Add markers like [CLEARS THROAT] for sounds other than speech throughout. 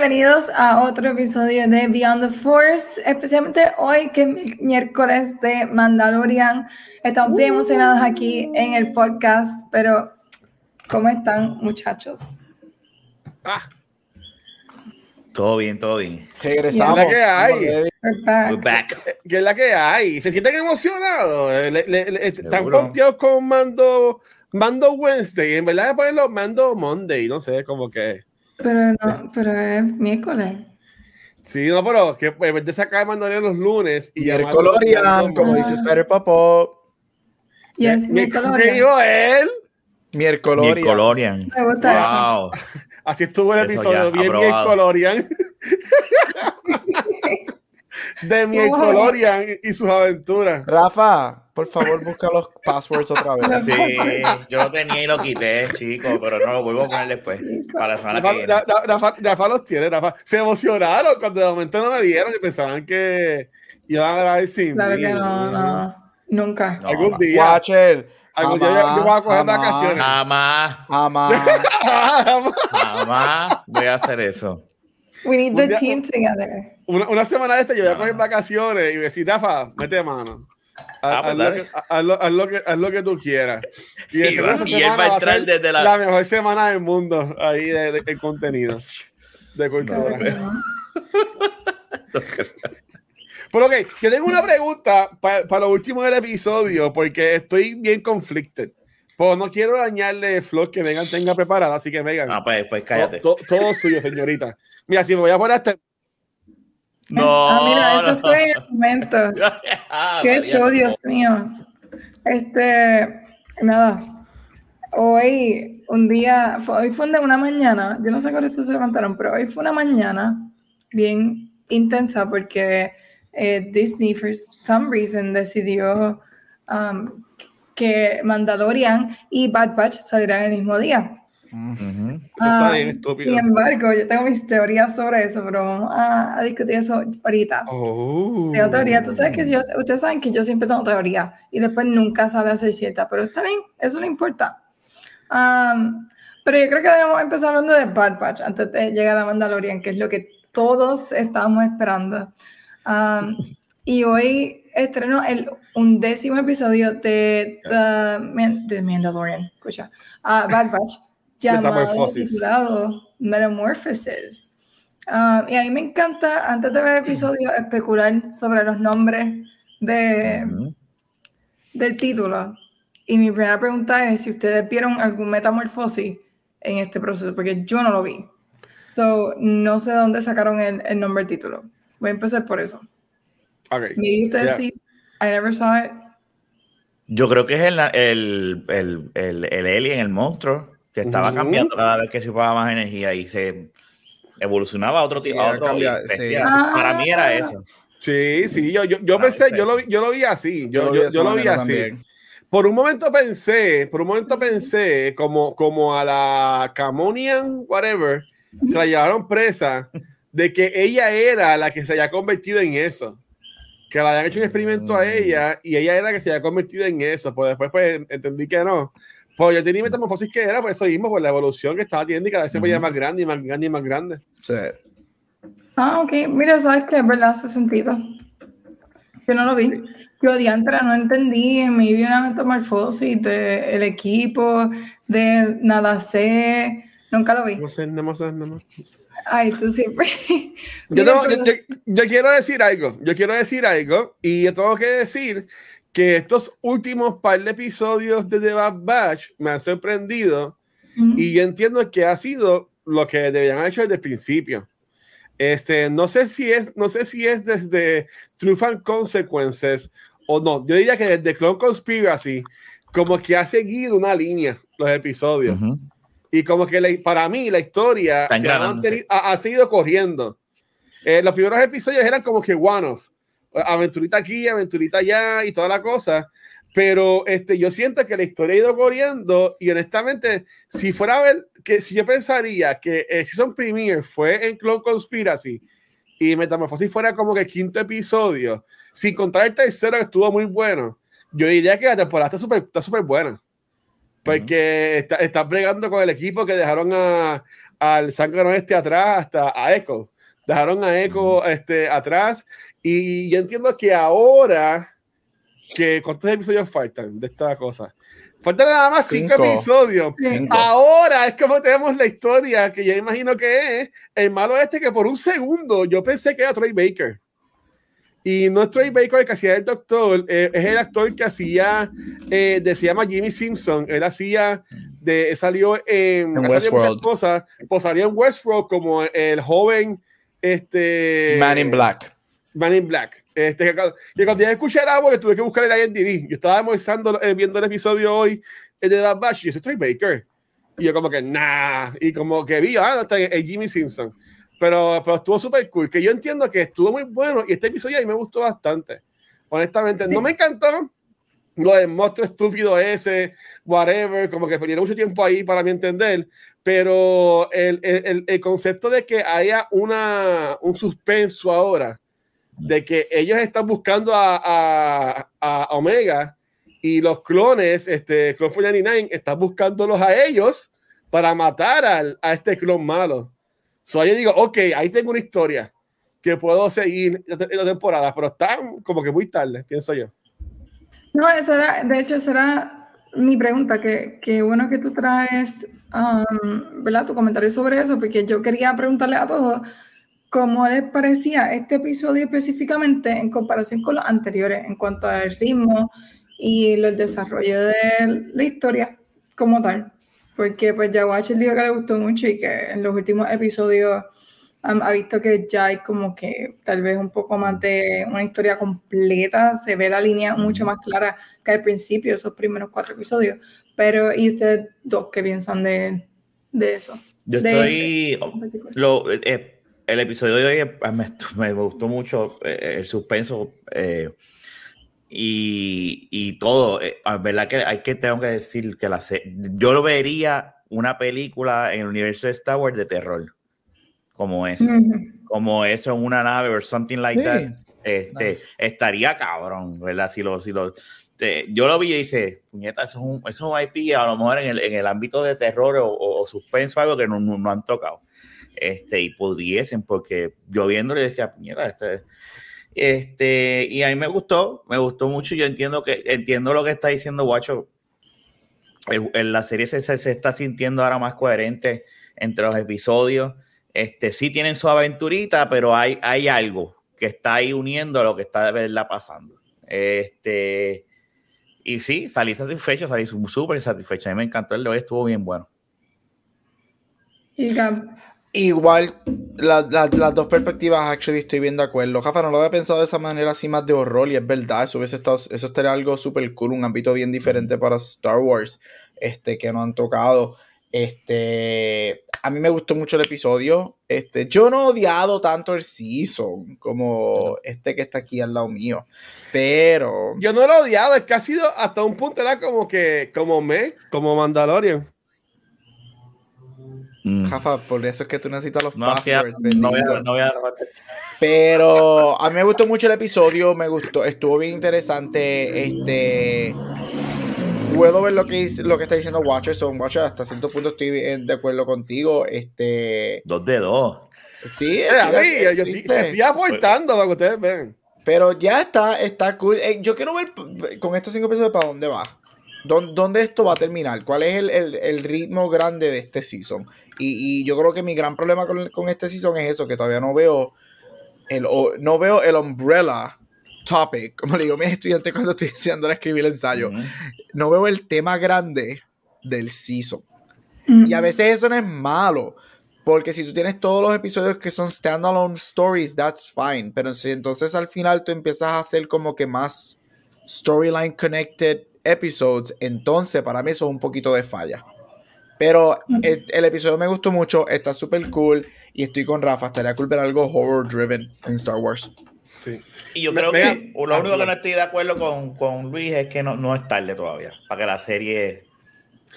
Bienvenidos a otro episodio de Beyond the Force, especialmente hoy que es miércoles de Mandalorian. Estamos bien emocionados aquí en el podcast, pero ¿cómo están muchachos? Ah, Todo bien, todo bien. regresamos. ¿Qué es la que hay? We're back. We're back. ¿Qué es la que hay? ¿Se sienten emocionados? Le- le- le- están confiados con Mando, Mando Wednesday. En verdad, ponerlo Mando Monday. No sé, como que. Pero no, pero es miércoles. Sí, no, pero que en vez de sacar Mandalorian los lunes y Miercolorian, llamarlo- como dice Spider Papo. Yes, Mi- miércoles. ¿Qué dijo él? Miercolorian. Miercolorian. Me gusta eso. Wow. [LAUGHS] Así estuvo el Eso episodio, bien. Miercolorian. [LAUGHS] de Miercolorian y sus aventuras. Rafa, por favor, busca los passwords otra vez. Sí, yo lo tenía y lo quité, chico, pero no lo vuelvo a poner después. Para la semana que Rafa, viene. Rafa- Rafa- Rafa los tiene, Rafa. Se emocionaron cuando de momento no me vieron y pensaban que iban a grabar sin Claro mí. que no, no. Nunca. No, Algún día. Watcher. Algún día yo- yo voy a coger vacaciones. Jamás, Jamás. jamás voy a hacer eso. We need the día- team together. una, una semana de esta yo voy a No, coger vacaciones y decir, Rafa, mete mano. Haz, Ah, pues haz lo lo- que, lo que tú quieras. Y, [LAUGHS] de Y va- y él va a entrar desde la- la mejor semana del mundo ahí de, de- en contenido de cultura. No. [LAUGHS] Pero ok, yo tengo una pregunta para lo último del episodio, porque estoy bien conflicted. Pues no quiero dañarle flow que Megan tenga preparada, así que Megan, Ah, pues, pues cállate. to- to- todo suyo, señorita. Mira, si me voy a poner este. No. Ah, mira, eso no. fue el momento. [LAUGHS] Ah, Qué María, show, no. Dios mío. Este, nada. Hoy, un día, fue- hoy fue de una mañana, yo no sé cuándo ustedes se levantaron, pero hoy fue una mañana bien intensa porque eh, Disney, for some reason, decidió um, que Mandalorian y Bad Batch salieran el mismo día. Ujú. Eso está Ah, bien estúpido. Sin embargo, yo tengo mis teorías sobre eso, pero vamos a, a discutir eso ahorita. Oh. Tengo teoría, tú sabes que yo, ustedes saben que yo siempre tengo teoría y después nunca sale a ser cierta, pero está bien, eso no importa. Am, pero yo creo que debemos empezar hablando de Bad Batch antes de llegar a Mandalorian, que es lo que todos estábamos esperando. Am, y hoy estreno el undécimo episodio de The, Man- de Mandalorian, escucha, ah, Bad Batch, llamado titulado Metamorphosis. Ah, y a mí me encanta, antes de ver el episodio, especular sobre los nombres de, del título. Y mi primera pregunta es si ustedes vieron algún metamorfosis en este proceso, porque yo no lo vi. So, no sé dónde sacaron el, el nombre del título. Voy a empezar por eso. Ok. Maybe ustedes Ya. sí. I never saw it. Yo creo que es el, el, el, el, el alien, el monstruo, que estaba cambiando cada vez que chupaba más energía y se evolucionaba a otro Sí, tipo. a otro cambia- especial. sí. Para mí era eso. Sí, sí, yo, yo, yo pensé, yo lo, vi- yo lo vi así, yo, lo yo, yo lo vi así. también. Por un momento pensé, por un momento pensé como, como a la Camonian, whatever, se la llevaron presa de que ella era la que se había convertido en eso. Que le habían hecho un experimento a Mm. ella y ella era la que se había convertido en eso. Pues después pues, entendí que no. Pues yo tenía metamorfosis que era, por eso mismo, por la evolución que estaba teniendo y cada vez se ponía Ujú. más grande y más grande y más grande. Sí. Ah, ok. Mira, sabes que es verdad, hace sentido. Yo no lo vi. Yo diantra no entendí. Me vi una metamorfosis del equipo, de nada sé. Nunca lo vi. No sé, no sé, no sé. Ay, tú siempre. Yo, [LAUGHS] tengo- yo- yo- yo quiero decir algo, yo quiero decir algo y yo tengo que decir que estos últimos par de episodios de The Bad Batch me han sorprendido y yo entiendo que ha sido lo que deberían haber hecho desde el principio. Este, no sé si es, no sé si es desde Truth and Consequences o no. Yo diría que desde Clone Conspiracy, como que ha seguido una línea los episodios. Y como que la- para mí la historia se ha, mantenido- ha, ha seguido corriendo. Eh, los primeros episodios eran como que one-off. Aventurita aquí, aventurita allá y toda la cosa. Pero este, yo siento que la historia ha ido corriendo y honestamente, si fuera a ver, que si yo pensaría que el Season Premiere fue en Clone Conspiracy y Metamorphosis fuera como que el quinto episodio, sin contar el tercero que estuvo muy bueno, yo diría que la temporada está súper está super buena. Porque está, está bregando con el equipo que dejaron a, al Sangre este atrás, hasta a Echo. Dejaron a Echo este, atrás. Y yo entiendo que ahora, que ¿cuántos episodios faltan de esta cosa? Faltan nada más cinco, Cinco. episodios. Cinco. Ahora es como tenemos la historia que yo imagino que es el malo este que por un segundo yo pensé que era Troy Baker. Y no es Troy Baker el que hacía el doctor, eh, es el actor que hacía, eh, de, se llama Jimmy Simpson. Él hacía, de, salió en, En Westworld. pues salió en Westworld como el joven este, Man in Black. Man in Black. Este, que, cuando- ya escuché la voz, que tuve que buscar el IMDb. Yo estaba almorzando, eh, viendo el episodio hoy eh, de That Batch y yo soy Troy Baker. Y yo como que, nah. Y como que vi, ah, no está el Jimmy Simpson. Pero, pero estuvo súper cool. Que yo entiendo que estuvo muy bueno y este episodio a mí me gustó bastante. Honestamente, Sí. no me encantó lo del monstruo estúpido ese, whatever, como que perdieron mucho tiempo ahí para mi entender, pero el, el, el- el concepto de que haya una, un suspenso ahora, de que ellos están buscando a, Omega y los clones, este, Clone 49, están buscándolos a ellos para matar al, a este clon malo. So yo digo, ok, ahí tengo una historia que puedo seguir en la te- en la temporada, pero está como que muy tarde, pienso yo. No, esa era, de hecho, esa era mi pregunta, que, que bueno que tú traes, um, ¿verdad? Tu comentario sobre eso, porque yo quería preguntarle a todos cómo les parecía este episodio específicamente en comparación con los anteriores, en cuanto al ritmo y el desarrollo de la historia como tal. Porque pues ya Watcher dijo que le gustó mucho y que en los últimos episodios um, ha visto que ya hay como que tal vez un poco más de una historia completa, se ve la línea mucho más clara que al principio, esos primeros cuatro episodios. Pero, ¿y ustedes dos qué piensan de, de eso? Yo De estoy. particular. Lo, eh, el episodio de hoy eh, me, me gustó mucho eh, el suspenso eh, y, y todo. Eh, verdad que hay que tengo que decir que la yo lo vería una película en el universo de Star Wars de terror como eso, como eso en una nave or something like Sí. that. Este, Nice. estaría cabrón, ¿verdad? Si lo, si lo, eh, yo lo vi y dice, puñeta, eso es un, eso es un IP a lo mejor en el, en el ámbito de terror o, o- o suspenso, algo que no, no- no han tocado. Este, y pudiesen, porque yo viéndole decía, puñeta, este, este, y a mí me gustó, me gustó mucho. Yo entiendo que, entiendo lo que está diciendo Guacho. El- la serie se, se- se está sintiendo ahora más coherente entre los episodios. Este, sí tienen su aventurita, pero hay, hay algo que está ahí uniendo a lo que está de verdad pasando. Este, y sí, salí satisfecho, salí súper satisfecho. A mí me encantó el hoy, estuvo bien bueno. Y Igual, la- la- las dos perspectivas, actually, estoy bien de acuerdo. Jafa, no lo había pensado de esa manera así más de horror, y es verdad, eso hubiese estado, eso estaría algo súper cool, un ámbito bien diferente para Star Wars, este, que no han tocado. Este, a mí me gustó mucho el episodio. Este, yo no he odiado tanto el season como este que está aquí al lado mío, pero Yo no lo he odiado, es que ha sido hasta un punto, era como que, como me, como Mandalorian. Mm. Jafa, por eso es que tú necesitas los No, que ya- passwords, no voy a- no voy a- Pero a mí me gustó mucho el episodio, me gustó, estuvo bien interesante. Este puedo ver lo que lo que está diciendo Watcher, son Watcher, hasta cierto punto estoy bien de acuerdo contigo. Este Dos de dos. sí, Eh, a mí, yo, yo estoy, aportando para que ustedes vean. pero ya está, está cool. Eh, yo quiero ver con estos cinco episodios para dónde va. ¿Dó- ¿Dónde esto va a terminar? ¿Cuál es el, el- el ritmo grande de este season? Y, y yo creo que mi gran problema con, con este season es eso, que todavía no veo el, o- no veo el umbrella topic, como le digo a mis estudiantes cuando estoy enseñando a escribir el ensayo. No veo el tema grande del season. mm, Y a veces eso no es malo. Porque si tú tienes todos los episodios que son standalone stories, that's fine. Pero si entonces al final tú empiezas a hacer como que más storyline connected episodes, entonces para mí eso es un poquito de falla. Pero el, el episodio me gustó mucho, está súper cool y estoy con Rafa. Estaría cool ver algo horror driven en Star Wars. Sí. Y yo creo que lo único que no estoy de acuerdo con, con Luis es que no, no es tarde todavía para que la serie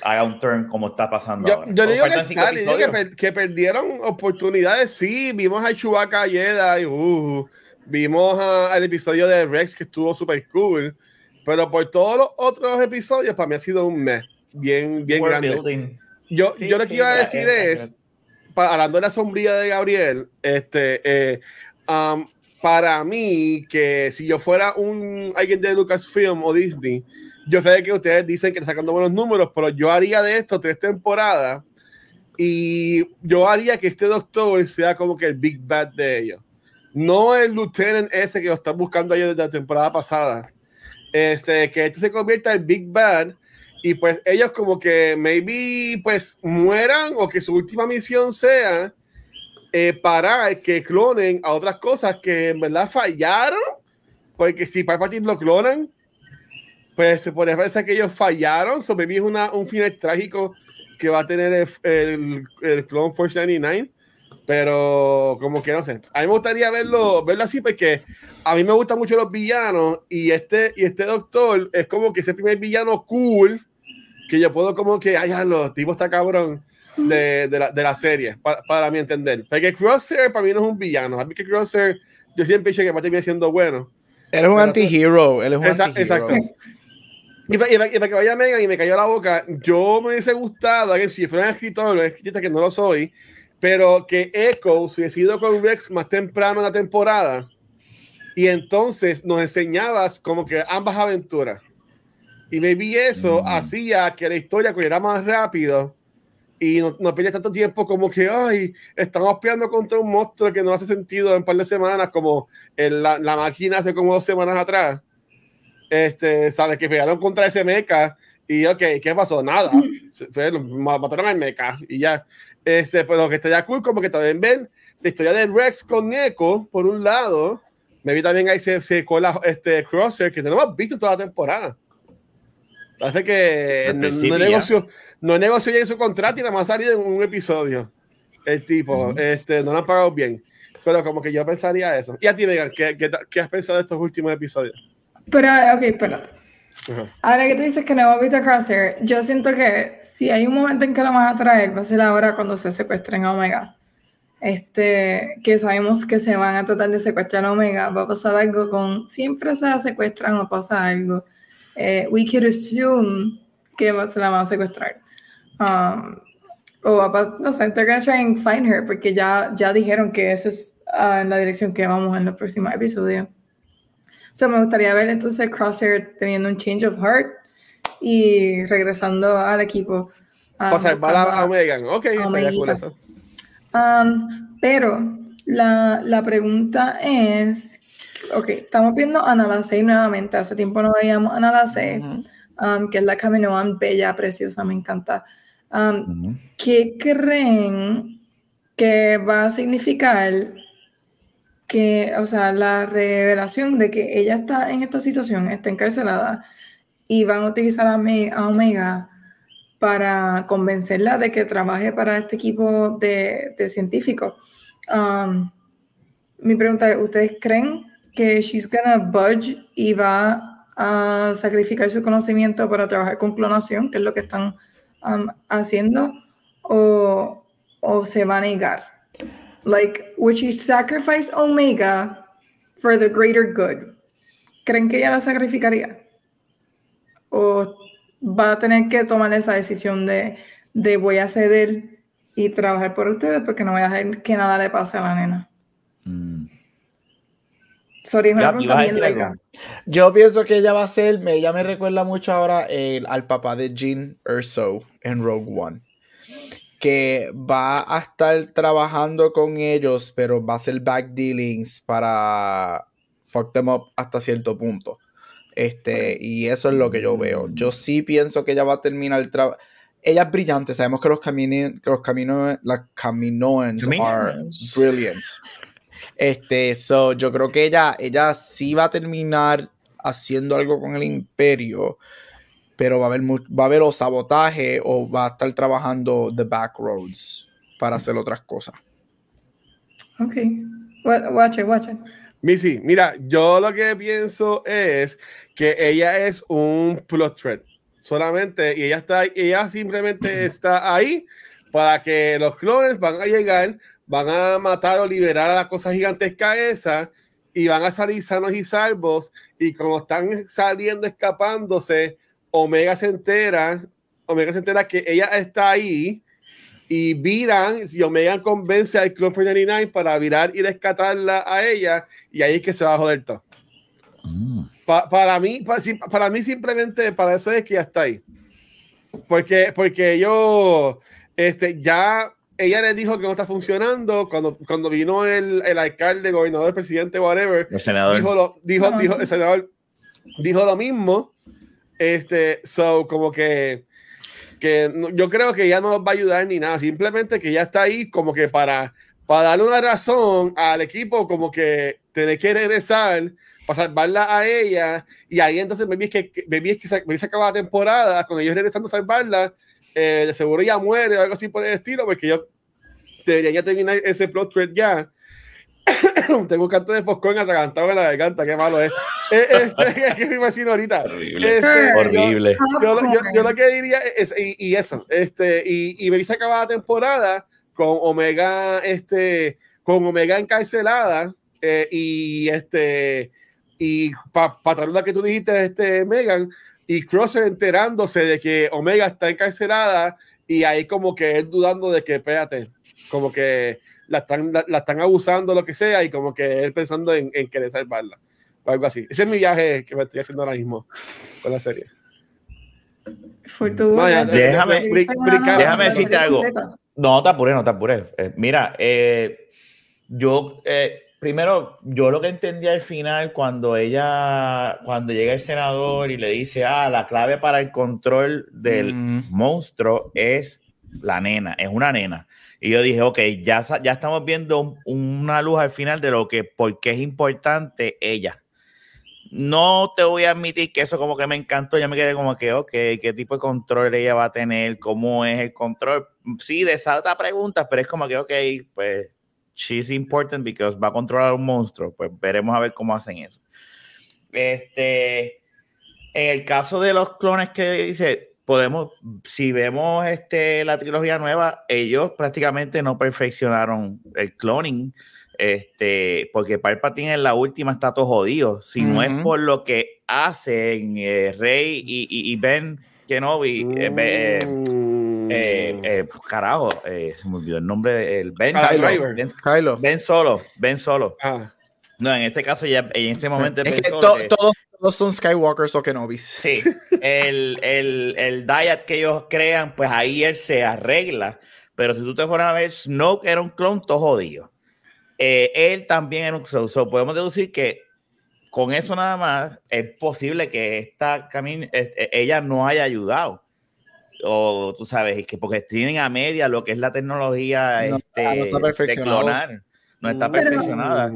haga un turn como está pasando Yo, ahora. yo digo que, digo per- perdieron oportunidades. Sí, vimos a Chewbacca Jedi, uh, vimos a- al episodio de Rex que estuvo súper cool, pero por todos los otros episodios para mí ha sido un mes bien, bien World grande. building. Yo, Sí, yo lo sí, que iba a decir es, pa- hablando de la sombría de Gabriel, este, eh, um, para mí, que si yo fuera un alguien de Lucasfilm o Disney, yo sé que ustedes dicen que están sacando buenos números, pero yo haría de esto tres temporadas y yo haría que este doctor sea como que el Big Bad de ellos. No el Lieutenant ese que lo están buscando ellos desde la temporada pasada. Este, que este se convierta en Big Bad y pues ellos como que maybe pues mueran o que su última misión sea eh, parar que clonen a otras cosas que en verdad fallaron porque si Palpatine lo clonan pues se podría pensar que ellos fallaron so maybe es una, un final trágico que va a tener el, el, el Clone Force 99 pero como que no sé. A mí me gustaría verlo verlo así porque a mí me gustan mucho los villanos y este y este doctor es como que ese primer villano cool que yo puedo como que, ay, los tipos está cabrón de, de, la, de la serie, para, para mi entender. Porque Crosshair para mí no es un villano. A mí que Crosshair, yo siempre he dicho que va a terminar siendo bueno. Él es un anti-hero. Él es un anti-hero. exacto. Y para, y para- y para que vaya Megan y me cayó la boca, yo me hubiese gustado que si fuera un escritor, un escritor que no lo soy, pero que Echo se ido con Rex más temprano en la temporada y entonces nos enseñabas como que ambas aventuras. Y maybe eso Mm. hacía que la historia corriera más rápido y no, no tanto tiempo como que, ay, estamos peleando contra un monstruo que no hace sentido en un par de semanas, como en la, la máquina hace como dos semanas atrás. Este, sabes que pegaron contra ese mecha y, ok, ¿qué pasó? Nada. Se- Fue, lo- ma- mataron al mecha y ya. Este, pero que estaría cool, como que también ven la historia de Rex con Neko, por un lado. Me vi también ahí se, se cola este Crosser, que no hemos visto toda la temporada. Parece que no, no ya. negoció, no negoció ya en su contrato y nada más salido en un episodio. El tipo, este, no lo han pagado bien. Pero como que yo pensaría eso. Y a ti, Megan, ¿qué, qué, qué has pensado de estos últimos episodios? Pero, ok, espérate. Ajá. Ahora que tú dices que no hemos visto Crosshair, yo siento que si hay un momento en que lo van a traer, va a ser ahora cuando se secuestren a Omega. Este, que sabemos que se van a tratar de secuestrar a Omega, va a pasar algo con, siempre se la secuestran o pasa algo. Eh, we could assume que va- se la van a secuestrar. Um, o va pas- no sé, they're gonna try and find her, porque ya, ya dijeron que esa es ah, la dirección que vamos en los próximos episodios. So, me gustaría ver entonces Crosshair teniendo un change of heart y regresando al equipo. ah, Para salvar a, buscando a a- Megan. Ok, Omeguita. eso. Um, pero la, la pregunta es, ok, estamos viendo a Nalase nuevamente, hace tiempo no veíamos a Nalase, Ujú. um, que es la Kaminoan bella, preciosa, me encanta. Um. ¿Qué creen que va a significar que, o sea, la revelación de que ella está en esta situación, está encarcelada, y van a utilizar a, Me- a Omega para convencerla de que trabaje para este equipo de, de científicos? Um, mi pregunta es, ¿ustedes creen que she's gonna budge y va a sacrificar su conocimiento para trabajar con clonación, que es lo que están um, haciendo, o, o se va a negar? Like, would she sacrifice Omega for the greater good? ¿Creen que ella la sacrificaría? ¿O va a tener que tomar esa decisión de, de voy a ceder y trabajar por ustedes porque no voy a dejar que nada le pase a la nena? Mm. Sorry, Ya. Yo pienso que ella va a ser, me, ella me recuerda mucho ahora el- al papá de Jean Erso en Rogue One. Que va a estar trabajando con ellos, pero va a hacer back dealings para fuck them up hasta cierto punto. Este, y eso es lo que yo veo. Yo sí pienso que ella va a terminar el trabajo. Ella es brillante, sabemos que los caminos, que los caminos, las caminoans are brilliant. Este, so, yo creo que ella, ella sí va a terminar haciendo algo con el imperio, pero va a haber, va a haber o sabotaje o va a estar trabajando the back roads para hacer otras cosas. Ok. Wa- Watch it, watch it. Missy, mira, yo lo que pienso es que ella es un plot thread solamente y ella está ella simplemente está ahí para que los clones van a llegar, van a matar o liberar a la cosa gigantesca esa y van a salir sanos y salvos y como están saliendo escapándose, Omega se entera, Omega se entera que ella está ahí y viran, si Omega convence al Clone 49 para virar y rescatarla a ella, y ahí es que se va a joder todo. Mm. para, mí, para, para, mí simplemente para eso es que ya está ahí. Porque, porque yo, este, ya ella le dijo que no está funcionando cuando, cuando vino el, el alcalde, gobernador, presidente, whatever. El senador. Dijo, lo, dijo, dijo, el senador dijo lo mismo. Este, so, como que que yo creo que ya no nos va a ayudar ni nada, simplemente que ya está ahí como que para, para darle una razón al equipo, como que tener que regresar para salvarla a ella, y ahí entonces me vi que, me que se, se acaba la temporada, con ellos regresando a salvarla, eh, de seguro ya muere o algo así por el estilo, porque yo debería ya terminar ese plot thread ya, [COUGHS] Tengo un canto de popcorn atragantado en la garganta, qué malo es. Eh, este [LAUGHS] es que me imagino ahorita. Horrible. Este, Horrible. Yo, yo, yo, lo que diría es, y, y eso, este, y, y me dice acabada la temporada con Omega, este, con Omega encarcelada, eh, y este, y para pa, lo que tú dijiste, este, Megan, y Crosser enterándose de que Omega está encarcelada, y ahí como que él dudando de que, espérate, como que la están, la, están abusando, lo que sea, y como que él pensando en, en querer salvarla. O algo así. Ese es mi viaje que me estoy haciendo ahora mismo con la serie. Vaya, déjame, déjame decirte algo. No te apures, no te apures. Eh, mira, eh, yo eh, primero, yo lo que entendí al final cuando ella, cuando llega el senador y le dice, ah, la clave para el control del mm. monstruo es la nena, es una nena. Y yo dije, ok, ya, ya estamos viendo una luz al final de lo que, por qué es importante ella. No te voy a admitir que eso como que me encantó, ya me quedé como que, ok, ¿qué tipo de control ella va a tener? ¿Cómo es el control? Sí, de esa otra pregunta, pero es como que, ok, pues, she's important because va a controlar un monstruo, pues veremos a ver cómo hacen eso. Este, en el caso de los clones que dice, podemos, si vemos este, la trilogía nueva, ellos prácticamente no perfeccionaron el cloning, este, porque Palpatine en la última está todo jodido. Si no es por lo que hacen eh, Rey y, y, Ben Kenobi, eh, eh, eh, pues, carajo, se me olvidó el nombre del Ben, ah, ben, ben, Solo, Ben Solo. Ah. No, en ese caso ya en ese momento es que todos todos son Skywalkers o Kenobis. Sí, el, el, el diet que ellos crean, pues ahí él se arregla. Pero si tú te pones a ver, Snoke era un clon todo jodido. Eh, él también era un clon. podemos deducir que con eso nada más es posible que esta e, ella no haya ayudado. O tú sabes, que porque tienen a media lo que es la tecnología no, este, no está de clonar. No está perfeccionada.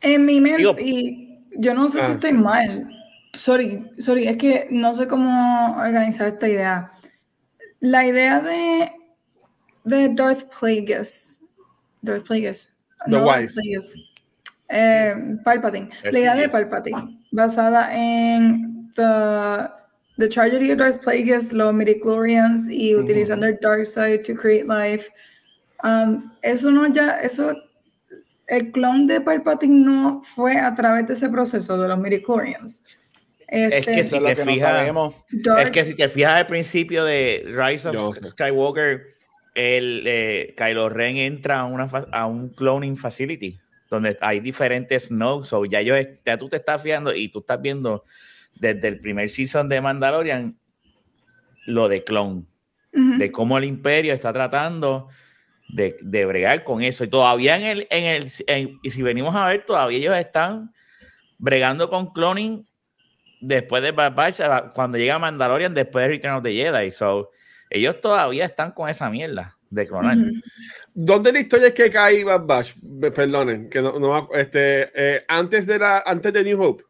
En mi mente, y yo no sé si ah. estoy mal, Sorry, sorry, es que no sé cómo organizar esta idea. La idea de, de Darth Plagueis, Darth Plagueis, The no Wise. Plagueis, eh, Palpatine. La idea de Palpatine, basada en the, the tragedy of Darth Plagueis, los midichlorians y utilizando el dark side to create life. Um, eso no ya, eso, el clon de Palpatine no fue a través de ese proceso de los midichlorians es que este, si te fijas, es que si te fijas al principio de Rise of Skywalker, el eh, Kylo Ren entra a, una, a un cloning facility donde hay diferentes nodes, o ya, yo, ya tú te estás fijando y tú estás viendo desde el primer season de Mandalorian lo de clone, de cómo el imperio está tratando de, de, bregar con eso. Y todavía en el, en el y si venimos a ver, todavía ellos están bregando con cloning después de Bad Batch, cuando llega Mandalorian, después de Return of the Jedi. So, ellos todavía están con esa mierda de clonar. ¿Dónde la historia es que cae Bad Batch? Perdonen, que no, no este, eh, antes de la, antes de New Hope.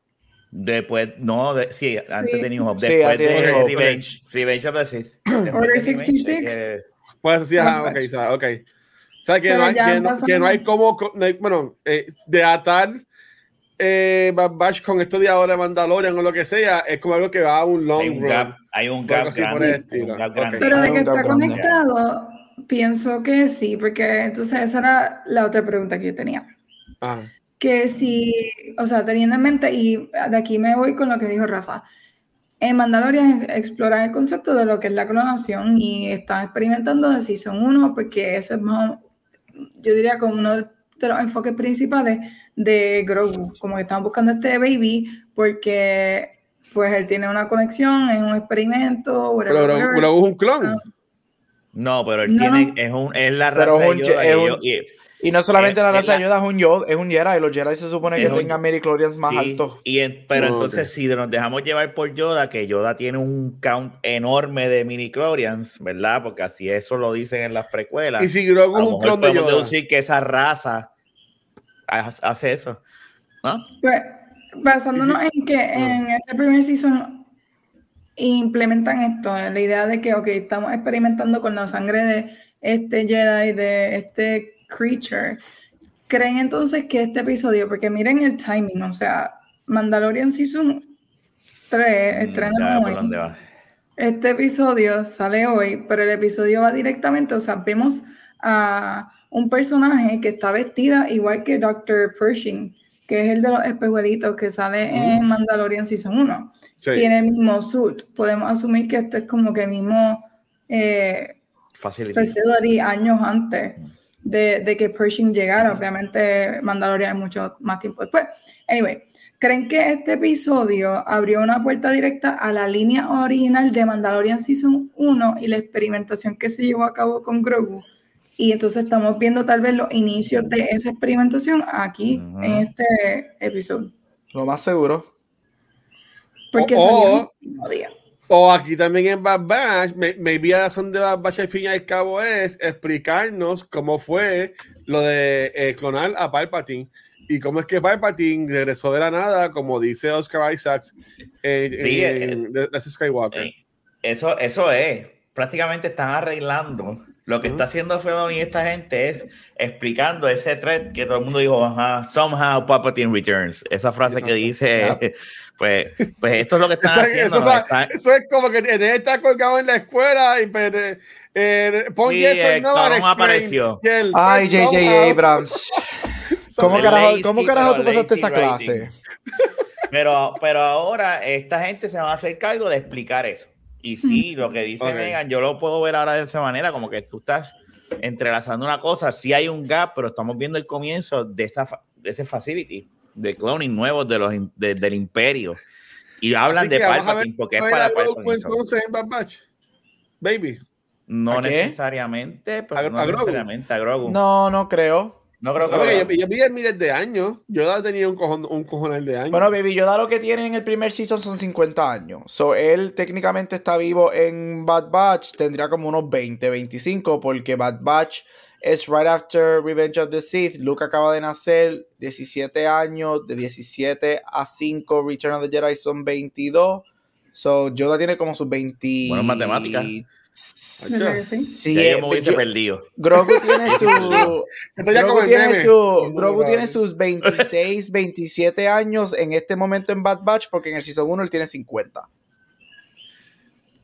Después, no, sí, antes de New Hope. Después de, de Revenge, Revenge of the Sith. [CLEARS THROAT] Order 66. pues sí, ajá, ok, ok. O sea, que no, hay, que, no, que no hay como, bueno, eh, de atar eh, Bad Batch con esto de ahora Mandalorian o lo que sea, es como algo que va a un long Hay un run. gap, hay un gap grande, un gap Ok. grande. Pero de que está conectado, pienso que sí, porque entonces esa era la otra pregunta que yo tenía. Ajá. Que si, o sea, teniendo en mente, y de aquí me voy con lo que dijo Rafa, en Mandalorian exploran el concepto de lo que es la clonación y están experimentando de Season 1, porque eso es más, yo diría, como uno de los enfoques principales de Grogu, como que están buscando este baby, porque pues él tiene una conexión, es un experimento, whatever, Pero luego es un clon. No, pero él No. tiene, es, un, es la raza de Yoda es un- y- Y no solamente Es- la raza de la- Yoda es un Yoda, es un Jedi. Los Jedi se supone Sí, que tengan midichlorians más sí, altos. y en- pero Oh, entonces, si nos dejamos llevar por Yoda, que Yoda tiene un count enorme de mini chlorians, ¿verdad? Porque así eso lo dicen en las precuelas. Y si Grogu es un clon de podemos Yoda. deducir que esa raza ha- hace eso. ¿no? Pues, basándonos en que Ah. en este primer season implementan esto, la idea de que, ok, estamos experimentando con la sangre de este Jedi, de este creature. ¿Creen entonces que este episodio, porque miren el timing, o sea, Mandalorian Season 3 Mm, estrena por hoy. va. Este episodio sale hoy, pero el episodio va directamente, o sea, vemos a un personaje que está vestida igual que Dr. Pershing, que es el de los espejuelitos que sale en Mandalorian Season 1. Sí. Tiene el mismo suit. Podemos asumir que este es como que el mismo eh, Facility. facility años antes de, de que Pershing llegara. Obviamente, Mandalorian es mucho más tiempo después. Anyway, ¿creen que este episodio abrió una puerta directa a la línea original de Mandalorian Season 1 y la experimentación que se llevó a cabo con Grogu? Y entonces estamos viendo tal vez los inicios de esa experimentación aquí en este episodio. Lo más seguro. Porque O- salió o- el mismo día. O aquí también en Bad Batch, maybe la razón de Bad Batch al fin y al cabo es explicarnos cómo fue lo de eh, clonar a Palpatine y cómo es que Palpatine regresó de la nada, como dice Oscar Isaacs en, Sí, en The Last Skywalker. Eh, Eso, eso es. Prácticamente están arreglando. Lo que Ujú. está haciendo Filoni y esta gente es explicando ese thread que todo el mundo dijo, ajá, somehow Palpatine returns. Esa frase que dice, [LAUGHS] pues, pues esto es lo que están Eso, haciendo. eso, nos o sea, están- eso es como que está colgado en la escuela y pues, eh, eh, pon Sí, yes or el no apareció. Y él, Ay, pues, J.J. Abrams. [LAUGHS] ¿Cómo El carajo, lazy, cómo carajo tú pasaste esa clase? Pero, pero ahora esta gente se va a hacer cargo de explicar eso. Y sí, lo que dice Ok. Megan, yo lo puedo ver ahora de esa manera, como que tú estás entrelazando una cosa, sí hay un gap, pero estamos viendo el comienzo de, esa, de ese facility de cloning nuevos de los, de- del imperio. Y hablan de Palpatine porque es para Palpatine. entonces en Bad Batch. Baby. No necesariamente, pero ¿A- no a Grogu? necesariamente a Grogu. No, no creo. No creo que No, yo, yo vi el miles de años. Yo ya tenía un, cojón, un cojonal de años. Bueno, Baby Yoda lo que tiene en el primer season son 50 años. So, él técnicamente está vivo en Bad Batch. Tendría como unos 20, 25, porque Bad Batch es right after Revenge of the Sith. Luke acaba de nacer, 17 años. De 17 a 5, Return of the Jedi son 22. So, Yoda tiene como sus 20. Bueno, matemáticas. ¿Verdad que sí? Sí, Ya yo eh, me hubiese yo- perdido. Grogu [LAUGHS] tiene su. Esto ya como Grogu el tiene, su, Grogu tiene sus 26, 27 años en este momento en Bad Batch, porque en el Season 1 él tiene 50.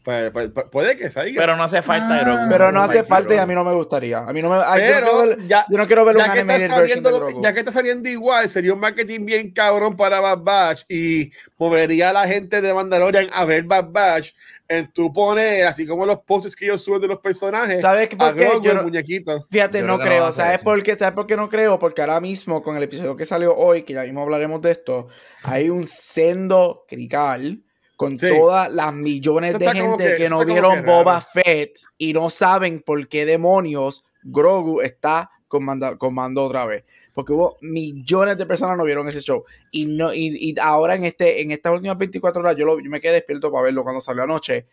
Pues, pues, pues, puede que salga. Pero no hace falta Ah. Grogu. Pero no hace falta y a mí no me gustaría. A mí no me. ay, yo, no Pero quiero ver, ya, yo no quiero ver un ya que, está animated version de saliendo, Grogu. ya que está saliendo igual, sería un marketing bien cabrón para Bad Batch y movería a la gente de Mandalorian a ver Bad Batch. En tú pones, así como los posts que ellos suben de los personajes, ¿Sabes por qué? Grogu, Yo el no- muñequito. Fíjate, Yo no creo no ¿Sabes por qué? ¿Sabes por qué no creo? Porque ahora mismo, con el episodio que salió hoy, que ya mismo hablaremos de esto, hay un sendo crical con Sí. todas las millones de gente que- no vieron Boba. Fett y no saben por qué demonios Grogu está comanda- comando otra vez. Porque hubo millones de personas no vieron ese show. Y no y, y ahora en este en estas últimas 24 horas yo, lo- yo me quedé despierto para verlo cuando salió anoche.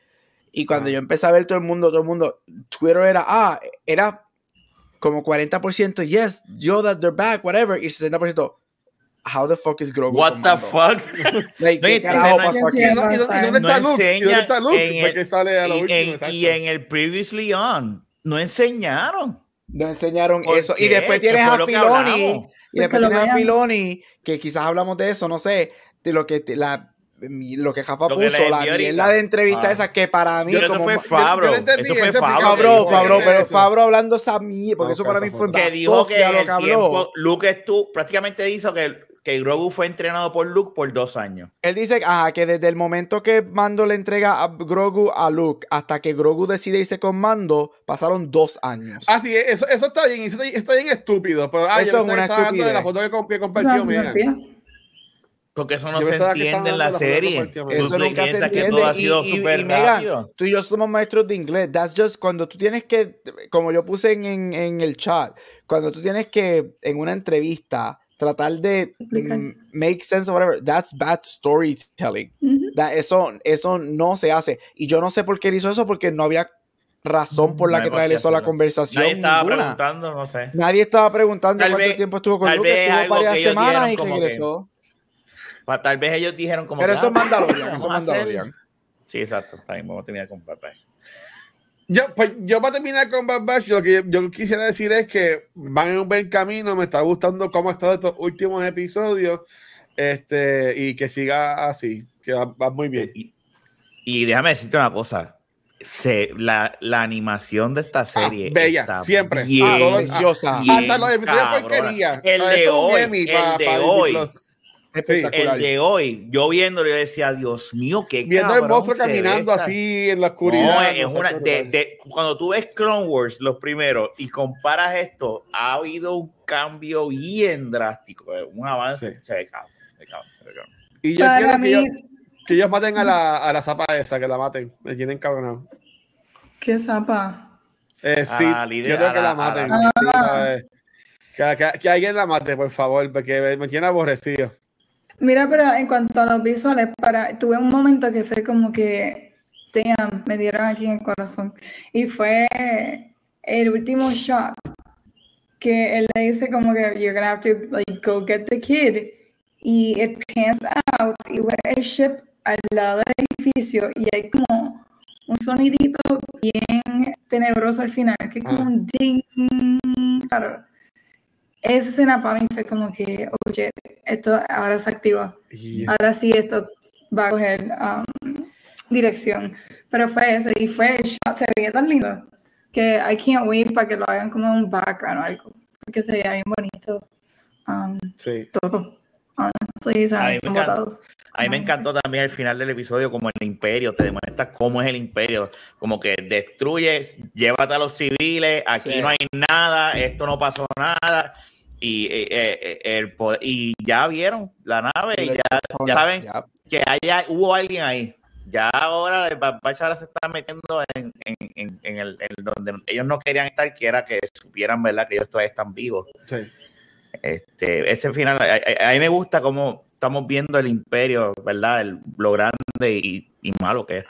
Y cuando Ah. yo empecé a ver todo el mundo, todo el mundo, Twitter era, ah, era como 40% yes, Yoda, they're back, whatever, y 60% how the fuck is Grogu? What the fuck? [LAUGHS] Like, No, ¿Qué y- carajo no- pasó aquí? ¿Y, dónde- y y está Luke? ¿Y dónde está Luke? en Fue el- que sale a Y, en, exacto. y en el Previously On, no enseñaron. No enseñaron ¿Por eso. Y qué? después ¿Qué tienes a lo que Filoni? Y Pues después que tienes a. Filoni, que quizás hablamos de eso, no sé, de lo que te- la lo que Jafa Lo que puso, les la mierda de entrevista Ah. esa que para mí que como fue Fabro. yo Eso fue Fabro. Fabro, Fabro, pero. Fabro hablando esa mierda, porque No, eso para mí fue que dijo que lo que habló. tiempo, Luke estuvo, prácticamente hizo que, que Grogu fue entrenado por Luke por dos años. Él dice ajá, que desde el momento que Mando le entrega a Grogu a Luke hasta que Grogu decide irse con Mando, pasaron dos años. Ah, sí, eso, eso está bien, eso está, bien estúpido. Pero, ah, Eso yo es una hablando de la estupidez. foto que, compartió olvida. Porque eso no se entiende en la serie. Eso Tú nunca se entiende. todo ha Y, sido y- y rápido. tú y yo somos maestros de inglés. That's just cuando tú tienes que, como yo puse en, en- en el chat, cuando tú tienes que en una entrevista tratar de mm, make sense of whatever, that's bad storytelling. That- eso, eso no se hace. Y yo no sé por qué él hizo eso, porque no había razón por la No que traer eso a la conversación. Nadie estaba ninguna. preguntando, no sé. Nadie estaba preguntando Tal cuánto vez- tiempo estuvo con Luke. Estuvo varias que semanas y que- regresó. Pa- Tal vez ellos dijeron como Pero que, eso es ah, Mandalorian. Eso es Mandalorian. Sí, exacto. Está bien, vamos a terminar con Batch. Yo, pues, yo para terminar con Bad Batch, lo que yo quisiera decir es que van en un buen camino. Me está gustando cómo ha estado estos últimos episodios. Este, y que siga así, que va, va muy bien. Y, y déjame decirte una cosa. Se, la, la animación de esta serie Ah, bella, está siempre. bien Ah, bien Hasta los episodios de porquería. El O sea, de esto es un hoy, el de hoy. Espectacular. El de hoy, yo viéndolo, yo decía, Dios mío, qué Viendo el monstruo caminando así en la No, oscuridad. es no sé, una, qué de, brutal. de- cuando tú ves Clone Wars, los primeros, y comparas esto, ha habido un cambio bien drástico, eh, un avance. Sí. se ve cabrón, se ve cabrón, se. Y yo Para quiero que ellos, que ellos maten a la, a la zapa esa, que la maten. Me tienen cabronado. qué zapa. Eh, sí, quiero que la- maten. la- sí, ¿sabes? que, que- que alguien la mate, por favor, porque me, me tiene aborrecido. Mira, pero en cuanto a los visuales, para, tuve un momento que fue como que, damn, me dieron aquí en el corazón. Y fue el último shot que él le dice como que you're gonna have to like go get the kid. Y it pans out y ve el ship al lado del edificio y hay como un sonidito bien tenebroso al final, que es como Ah. un ding. Claro. Esa escena para mí fue como que, oye, esto ahora se activa. Y- Ahora sí esto va a coger um, dirección. Pero fue eso, y fue el shot, se veía tan lindo que I can't wait para que lo hagan como un background o algo. Porque se veía bien bonito. Um, sí. todo. Honestly, A mí me encanta. todo. A mí me encantó también el final del episodio, como el imperio, te demuestra cómo es el imperio, como que destruyes, llévate a los civiles, aquí Sí. no hay nada, esto no pasó nada, y, eh, eh, el poder- y ya vieron la nave, y ya, ya saben Ya. que haya, hubo alguien ahí. Ya ahora el ahora se está metiendo en, en, en- en el donde ellos no querían estar, que era que supieran, ¿verdad? Que ellos todavía están vivos. sí. Este, ese final, a, a- a mí me gusta cómo estamos viendo el imperio, ¿verdad? El- lo grande y, y malo que es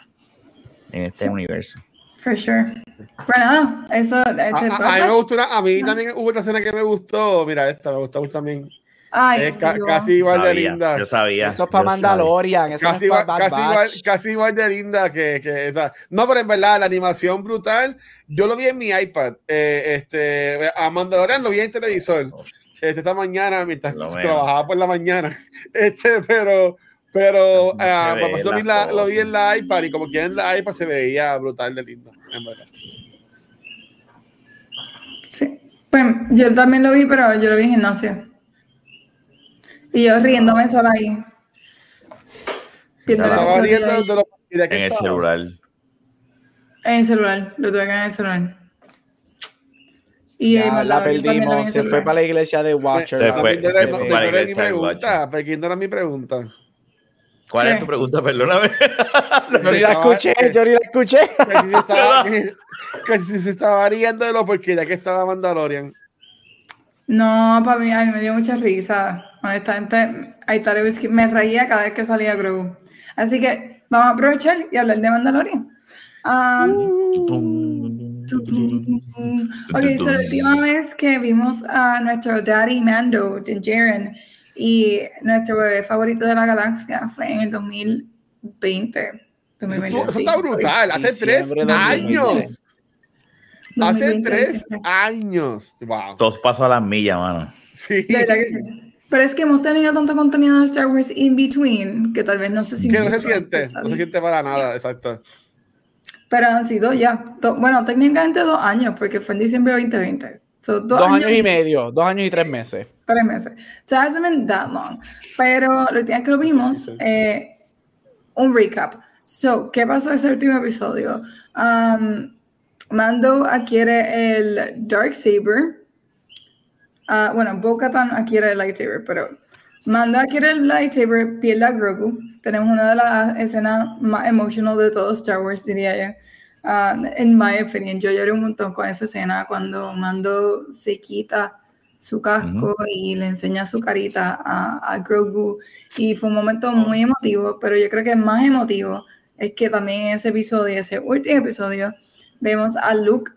en este Sí. universo. For sure. Pero nada, eso es A, a- a mí me gustó una- a mí también hubo otra escena que me gustó. Mira, esta me gustó también. Ay, Es ca- casi igual de linda. yo sabía. Eso es para. Mandalorian. Eso Casi no es igual, para Bad casi, igual, casi igual de linda que, que esa. No, pero en verdad, la animación brutal. Yo lo vi en mi iPad. Eh, este, a Mandalorian lo vi en televisor. Este, esta mañana, mientras trabajaba por la mañana. [LAUGHS] Este, pero, pero ah, pues, lo, vi la- lo vi en la iPad y como que en la iPad se veía brutal de lindo. En verdad. Sí. Pues yo también lo vi, pero yo lo vi en gimnasio. Y yo riéndome sola ahí. Estaba riendo de lo de que En el estaba. celular. En el celular, lo tuve que en el celular. Y Ya, ahí la perdimos. Se fue para la iglesia de Watcher. Se fue, verdad. se de- fue de- para la de- de mi iglesia del pregunta, pero ¿quién era mi pregunta? ¿Cuál es tu pregunta? Perdóname. [LAUGHS] Yo ni la escuché, yo ni la escuché. Que si se estaba, [LAUGHS] se estaba riendo de lo porquería que estaba Mandalorian. No, para mí, a mí me dio mucha risa. Honestamente, ahí tal vez que me reía cada vez que salía Grogu. Así que vamos a aprovechar y hablar de Mandalorian. Um. Ok, so la última vez que vimos a nuestro daddy Mando, de Jaren, y nuestro bebé favorito de la galaxia fue en el 2020. Eso, 2020, eso está brutal, hace tres años. Hace 2020, tres años. Wow. Dos pasos a las millas, mano. Sí. De verdad que sí. Pero es que hemos tenido tanto contenido de Star Wars in between que tal vez no se Que sintió. no se siente, no se siente para nada, exacto. Pero han sido ya, do- bueno, técnicamente dos años, porque fue en diciembre de 2020. So, dos, Dos años y medio, dos años y tres meses. Tres meses. So it hasn't been that long. Pero lo que lo vimos, sí, sí. eh, un recap. So, ¿qué pasó ese último episodio? Um, Mando adquiere el Dark Saber. Ah, bueno, Bo-Katan adquiere el lightsaber, pero Mando adquiere el lightsaber, pierde a Grogu. Tenemos una de las escenas más emotional de todo Star Wars, diría yo. Ah, en mi opinión, yo lloré un montón con esa escena cuando Mando se quita su casco y le enseña su carita a, a Grogu. Y fue un momento muy emotivo, pero yo creo que más emotivo es que también en ese episodio, ese último episodio, vemos a Luke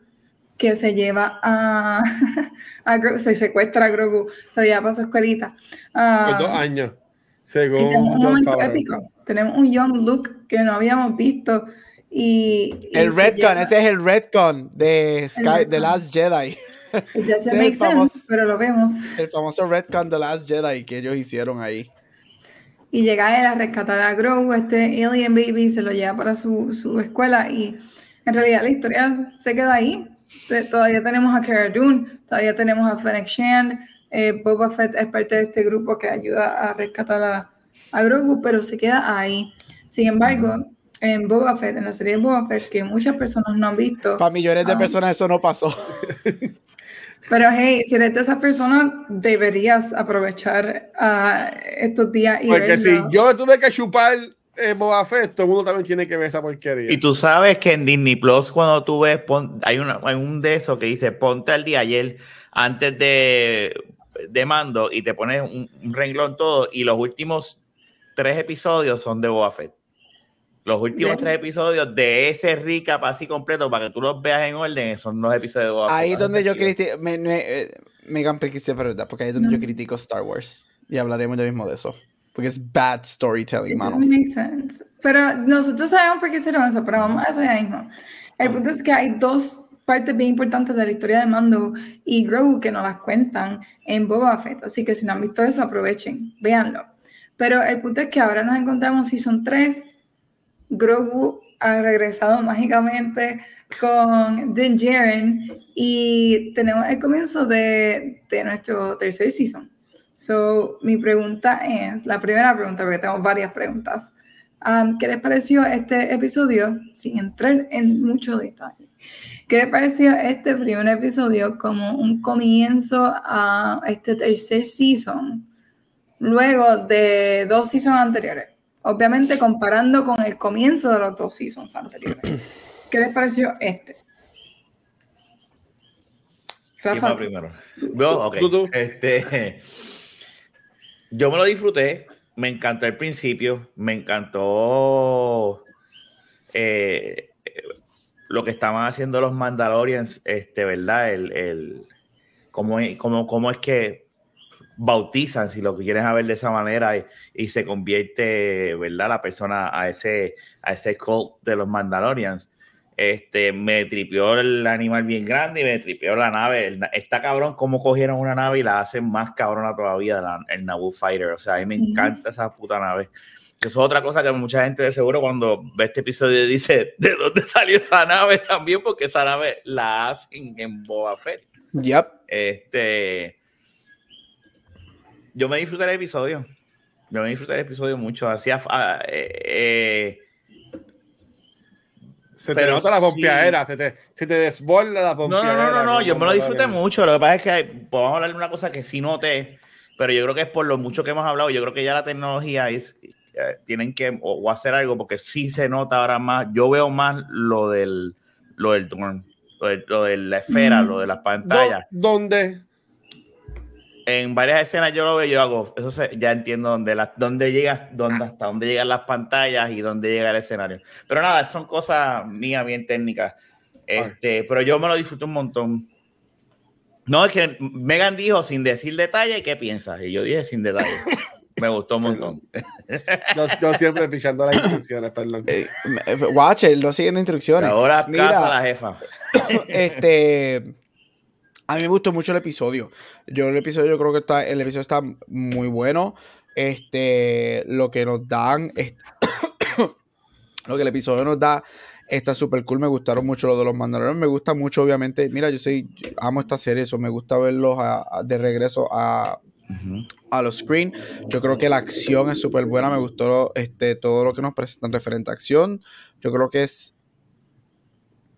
que se lleva a, [LAUGHS] a Grogu, se secuestra a Grogu, se lo lleva para su escuelita. Por dos años. y tenemos Según un momento Favreau. épico. Tenemos un young Luke que no habíamos visto. Y, y El Redcon, ese es el Redcon de Sky. The Last Jedi. It doesn't [LAUGHS] make famoso- sense, pero lo vemos. El famoso Redcon The Last Jedi que ellos hicieron ahí. Y llega él a rescatar a Grogu, este alien baby, se lo lleva para su, su escuela y en realidad la historia se queda ahí. Todavía tenemos a Cara Dune, todavía tenemos a Fennec Shand, eh, Boba Fett es parte de este grupo que ayuda a rescatar a, a Grogu, pero se queda ahí. Sin embargo, en Boba Fett, en la serie de Boba Fett, que muchas personas no han visto, Para millones de Ah. personas eso no pasó. pero hey, si eres de esas personas, deberías aprovechar ah, estos días y Porque si verlo. yo tuve que chupar eh, Boba Fett, todo el mundo también tiene que ver esa porquería. Y tú sabes que en Disney Plus, cuando tú ves, pon- hay, una, hay un de esos que dice ponte al día ayer antes de, de mando y te pones un, un renglón todo. Y los últimos tres episodios son de Boba Fett. Los últimos Bien. tres episodios de ese recap así completo para que tú los veas en orden son los episodios de Boba Fett. Ahí es donde yo critico. Me, me, eh, es verdad, porque ahí es donde No. yo critico Star Wars. Y hablaremos ya mismo de eso. Porque es bad storytelling, It mano. doesn't make sense. Pero nosotros sabemos por qué hicieron eso, pero vamos a eso ya mismo. El punto es que hay dos partes bien importantes de la historia de Mando y Grogu que nos las cuentan en Boba Fett. Así que si no han visto eso, aprovechen, véanlo. Pero el punto es que ahora nos encontramos Season 3. Grogu ha regresado mágicamente con Din Djarin y tenemos el comienzo de, de nuestro tercer season. So, mi pregunta es, la primera pregunta, porque tengo varias preguntas. Um, ¿Qué les pareció este episodio? Sin entrar en mucho detalle. ¿Qué les pareció este primer episodio como un comienzo a este tercer season? Luego de dos seasons anteriores. Obviamente comparando con el comienzo de los dos seasons anteriores. ¿Qué les pareció este? ¿Quién Rafa, va primero? Yo, ok. Tú, tú. Este, yo me lo disfruté, me encantó el principio, me encantó eh, lo que estaban haciendo los Mandalorians, este, ¿verdad? El, el, cómo, cómo- cómo es que bautizan, si lo quieres ver de esa manera, y, y se convierte, ¿verdad? La persona a ese, a ese cult de los Mandalorians. Este, me tripió el animal bien grande y me tripió la nave. Está cabrón cómo cogieron una nave y la hacen más cabrona todavía, la- el Naboo Fighter. O sea, a mí me encanta esa puta nave. Eso es otra cosa que mucha gente de seguro cuando ve este episodio dice, ¿de dónde salió esa nave también? Porque esa nave la hacen en Boba Fett. Yep. Este, yo me disfruté el episodio. Yo me disfruté el episodio mucho. Hacía, eh, eh, Se te nota la sí. pompeadera, se te, se te desborda la pompeadera. no, no, no, no, yo me lo disfruté mucho. Lo que pasa es que vamos a hablar de una cosa que sí noté, pero yo creo que es por lo mucho que hemos hablado. Yo creo que ya la tecnología es, eh, tienen que o, o hacer algo porque sí se nota ahora más. Yo veo más lo del, lo del dorm, lo de, lo de la esfera, Mm. lo de las pantallas. ¿Dónde? En varias escenas yo lo veo, yo hago, eso se- ya entiendo dónde, la, dónde llegas, dónde, hasta dónde llegan las pantallas y dónde llega el escenario. Pero nada, son cosas mías bien técnicas. Este, pero yo me lo disfruto un montón. No, es que Megan dijo sin decir detalle, ¿qué piensas? Y yo dije sin detalle. Me gustó un montón. [LAUGHS] Yo, yo siempre pichando las instrucciones, perdón. Eh, eh, Watch, él no siguiendo instrucciones. Ahora Mira. casa la jefa. [LAUGHS] este. A mí me gustó mucho el episodio. Yo el episodio, yo creo que está, el episodio está muy bueno. Este, lo que nos dan, [COUGHS] lo que el episodio nos da está súper cool. Me gustaron mucho los de los Mandalorianos. Me gusta mucho, obviamente. Mira, yo soy, amo esta serie, eso. Me gusta verlos a- a- de regreso a, a los screen. Yo creo que la acción es súper buena. Me gustó este, todo lo que nos presentan referente a acción. Yo creo que es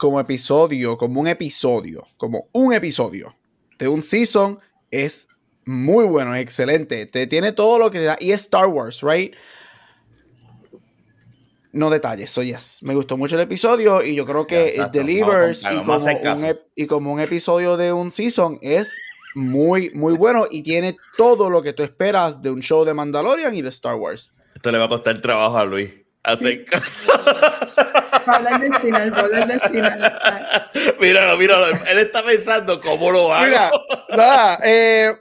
como episodio, como un episodio, como un episodio de un season, es muy bueno, es excelente. Te tiene todo lo que te da. Y es Star Wars, right? No detalles, so yes. Me gustó mucho el episodio y yo creo que it delivers y, como un, y como un episodio de un season es muy, muy bueno y tiene todo lo que tú esperas de un show de Mandalorian y de Star Wars. Esto le va a costar trabajo a Luis. Hacer caso. Hablar del final, hablar del final. [LAUGHS] Míralo, míralo. Él está pensando cómo lo hago. Mira, nada, eh,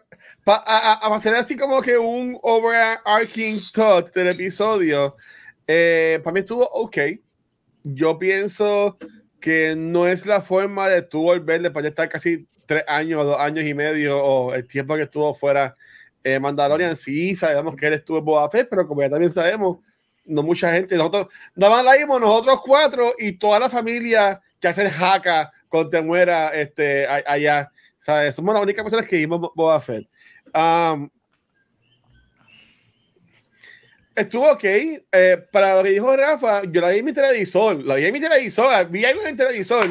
pa- a, a- a hacer así como que un overarching thought del episodio, eh, para mí estuvo ok. Yo pienso que no es la forma de tú volver después de estar casi tres años o dos años y medio o el tiempo que estuvo fuera eh, Mandalorian. Sí, sabemos que él estuvo en Boba Fett, pero como ya también sabemos, no mucha gente, nosotros nada más la vimos nosotros cuatro y toda la familia que hace el jaca cuando te muera este, allá. ¿sabes? Somos las únicas personas que vimos Bo- Boba Fett. Um, estuvo ok. eh, para lo que dijo Rafa, yo la vi en mi televisor. La vi en mi televisor. Vi algo en el televisor.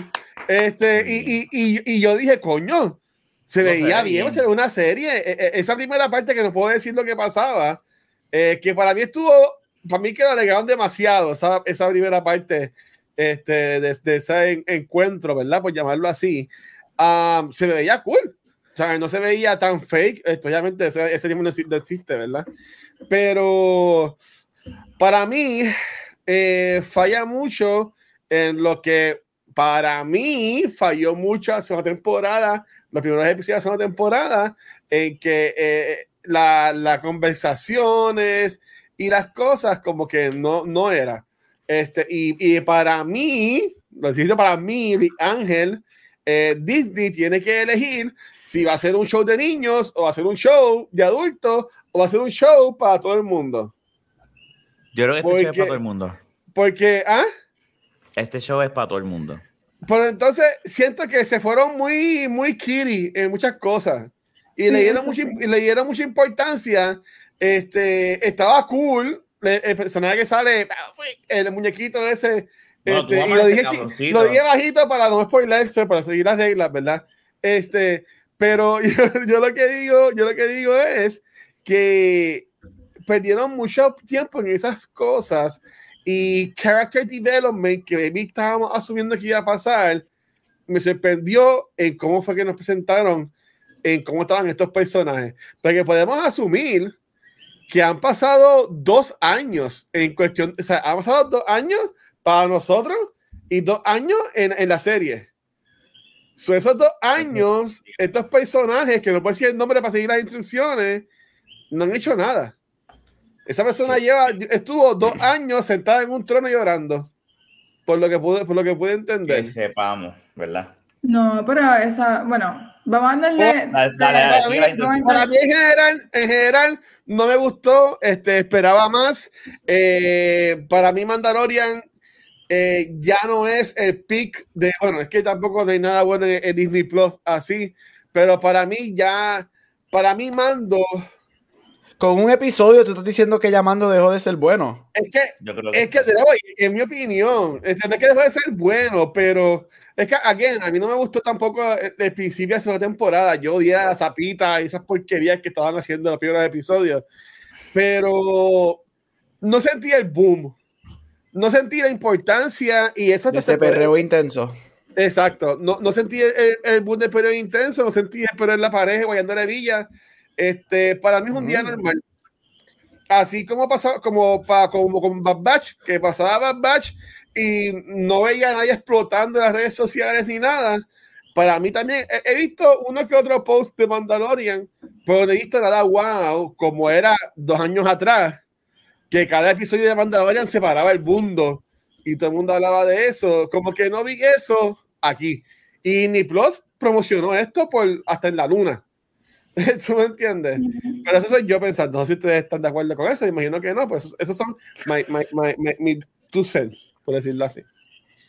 Este, y, y, y, y yo dije, coño, se No veía ve bien, bien. se ve una serie. E- e- esa primera parte que no puedo decir lo que pasaba, eh, que para mí estuvo, para mí que lo alegaron demasiado, esa, esa primera parte este, de, de ese en- encuentro, ¿verdad? Por llamarlo así. Ah, se veía cool. O sea, no se veía tan fake. Esto, obviamente, ese, ese mismo no exi- no existe, ¿verdad? Pero para mí, eh, falla mucho en lo que para mí falló mucho hace una temporada, los primeros episodios la segunda temporada, en que eh, la- las conversaciones y las cosas como que no, no era. Este, y, y para mí, lo decido para mí, Ángel, eh, Disney tiene que elegir si va a ser un show de niños o va a ser un show de adultos o va a ser un show para todo el mundo. Yo creo que este show es Porque- para todo el mundo. Porque, ¿ah? Este show es para todo el mundo. Pero entonces siento que se fueron muy, muy kitty en muchas cosas. Y, Sí, le, dieron mucha, sí. y le dieron mucha importancia. Este, estaba cool. le- El personaje que sale, el muñequito ese. Bueno, este, y lo dije, lo dije bajito para no spoilerse, para seguir las reglas, ¿verdad? Este, pero [LAUGHS] yo, yo lo que digo, yo lo que digo es que perdieron mucho tiempo en esas cosas y character development que maybe estábamos asumiendo que iba a pasar me sorprendió en cómo fue que nos presentaron en cómo estaban estos personajes porque podemos asumir que han pasado dos años en cuestión, o sea, han pasado dos años para nosotros y dos años en, en la serie. So, esos dos años, estos personajes que no puedo decir el nombre para seguir las instrucciones, no han hecho nada. Esa persona lleva, estuvo dos años sentada en un trono llorando. Por lo que pude, por lo que pude entender. Que sepamos, ¿verdad? No, pero esa, bueno, vamos a darle. Dale, dale, para, mí, para en general, en general no me gustó, este, esperaba más. Eh, para mí Mandalorian eh, ya no es el pick de, bueno, es que tampoco hay nada bueno en, en Disney Plus así, pero para mí ya, para mí Mando, Con un episodio tú estás diciendo que llamando dejó de ser bueno. es que Yo creo que Es que, de nuevo, en mi opinión, no es que dejó de ser bueno, pero es que, again, a mí no me gustó tampoco el, el principio de la segunda temporada. Yo odié a la zapita y esas porquerías que estaban haciendo en los primeros episodios, pero no sentí el boom, no sentí la importancia y eso este perreo intenso. Exacto, no, no sentí el, el, el boom de periodo intenso, no sentí el periodo en la pareja, guayando la villa. Este, para mí es un día Mm. normal. Así como pasaba, como, pa, como con Bad Batch, que pasaba Bad Batch y no veía a nadie explotando en las redes sociales ni nada. Para mí también, he, he visto uno que otro post de Mandalorian, pero no he visto nada wow, como era dos años atrás, que cada episodio de Mandalorian separaba el mundo y todo el mundo hablaba de eso. Como que no vi eso aquí. Y Disney Plus promocionó esto por hasta en la luna. [LAUGHS] ¿Tú me entiendes? Pero eso soy yo pensando. No sé si ustedes están de acuerdo con eso. Imagino que no. Pues esos son my, my, my, my, two cents, por decirlo así.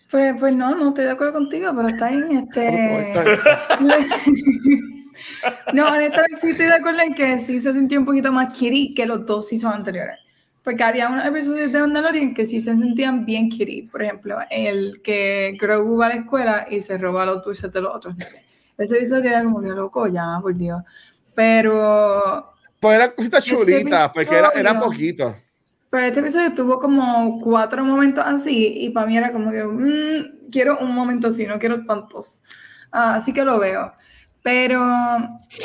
Pues, pues no, no estoy de acuerdo contigo, pero está en [LAUGHS] este. [LAUGHS] no, honestamente sí estoy de acuerdo en que sí se sintió un poquito más kitty que los dos seasons anteriores. Porque había unos episodios de Mandalorian que sí se sentían bien kitty. Por ejemplo, el que Grogu va a la escuela y se roba los dulces de los otros. Ese episodio era como que loco, ya, por Dios. Pero. Pues eran cositas este chulitas, porque era, era poquito. Pero este episodio tuvo como cuatro momentos así y para mí era como que mmm, quiero un momento así, no quiero tantos. Ah, así que lo veo. Pero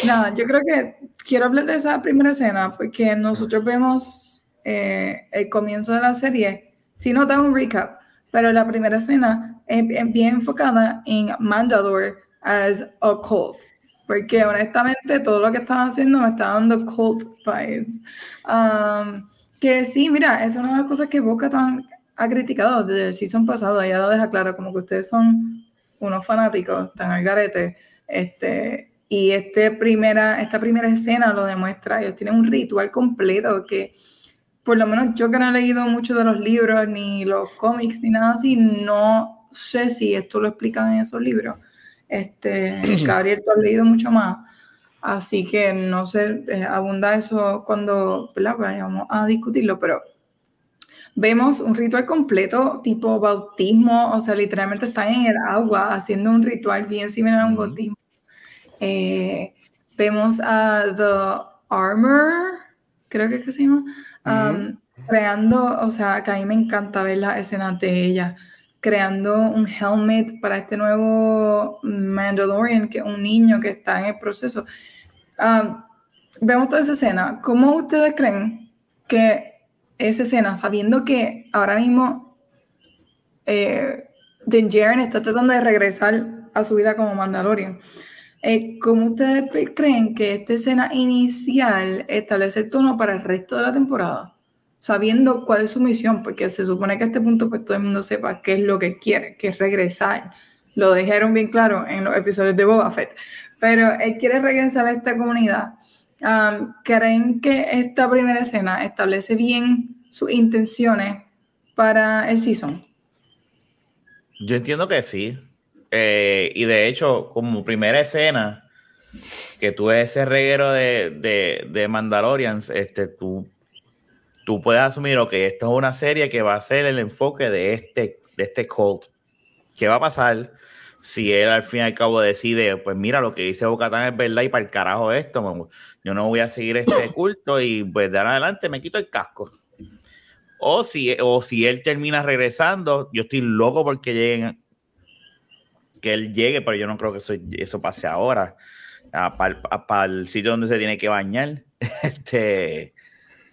nada, yo creo que quiero hablar de esa primera escena porque nosotros vemos eh, el comienzo de la serie, si no da un recap, pero la primera escena es, bien enfocada en Mandalore as a cult. Porque honestamente todo lo que estaban haciendo me está dando cult vibes. Um, que sí, mira, es una de las cosas que Boca tan ha criticado desde el season pasado, ella lo deja claro, como que ustedes son unos fanáticos, tan al garete, este, y este primera, esta primera escena lo demuestra, ellos tienen un ritual completo que, por lo menos yo que no he leído mucho de los libros, ni los cómics, ni nada así, no sé si esto lo explican en esos libros. Este, Gabriel, tú has leído mucho más. Así que no sé, eh, abunda eso cuando vayamos a discutirlo, pero vemos un ritual completo tipo bautismo, o sea, literalmente están en el agua haciendo un ritual bien similar a un bautismo. Eh, vemos a The Armor, creo que es que se llama, um, creando, o sea, que a mí me encanta ver las escenas de ella, creando un helmet para este nuevo Mandalorian, que es un niño que está en el proceso. Ah, vemos toda esa escena. ¿Cómo ustedes creen que esa escena, sabiendo que ahora mismo eh, Jaren está tratando de regresar a su vida como Mandalorian, eh, ¿cómo ustedes creen que esta escena inicial establece el tono para el resto de la temporada? Sabiendo cuál es su misión, porque se supone que a este punto pues todo el mundo sepa qué es lo que quiere, que es regresar. Lo dijeron bien claro en los episodios de Boba Fett pero él quiere regresar a esta comunidad. ¿Creen que esta primera escena establece bien sus intenciones para el season? Yo entiendo que sí. Eh, y de hecho, como primera escena, que tú eres ese reguero de, de, Mandalorians, este, tú, tú puedes asumir que esto es una serie que va a ser el enfoque de este, de este cult. ¿Qué va a pasar? si él al fin y al cabo decide, pues mira, lo que dice Bocatán es verdad y para el carajo esto, yo no voy a seguir este [COUGHS] culto y pues de ahora adelante me quito el casco. O si, o si él termina regresando, yo estoy loco porque lleguen, que él llegue, pero yo no creo que eso, eso pase ahora, para el sitio donde se tiene que bañar, [LAUGHS] este,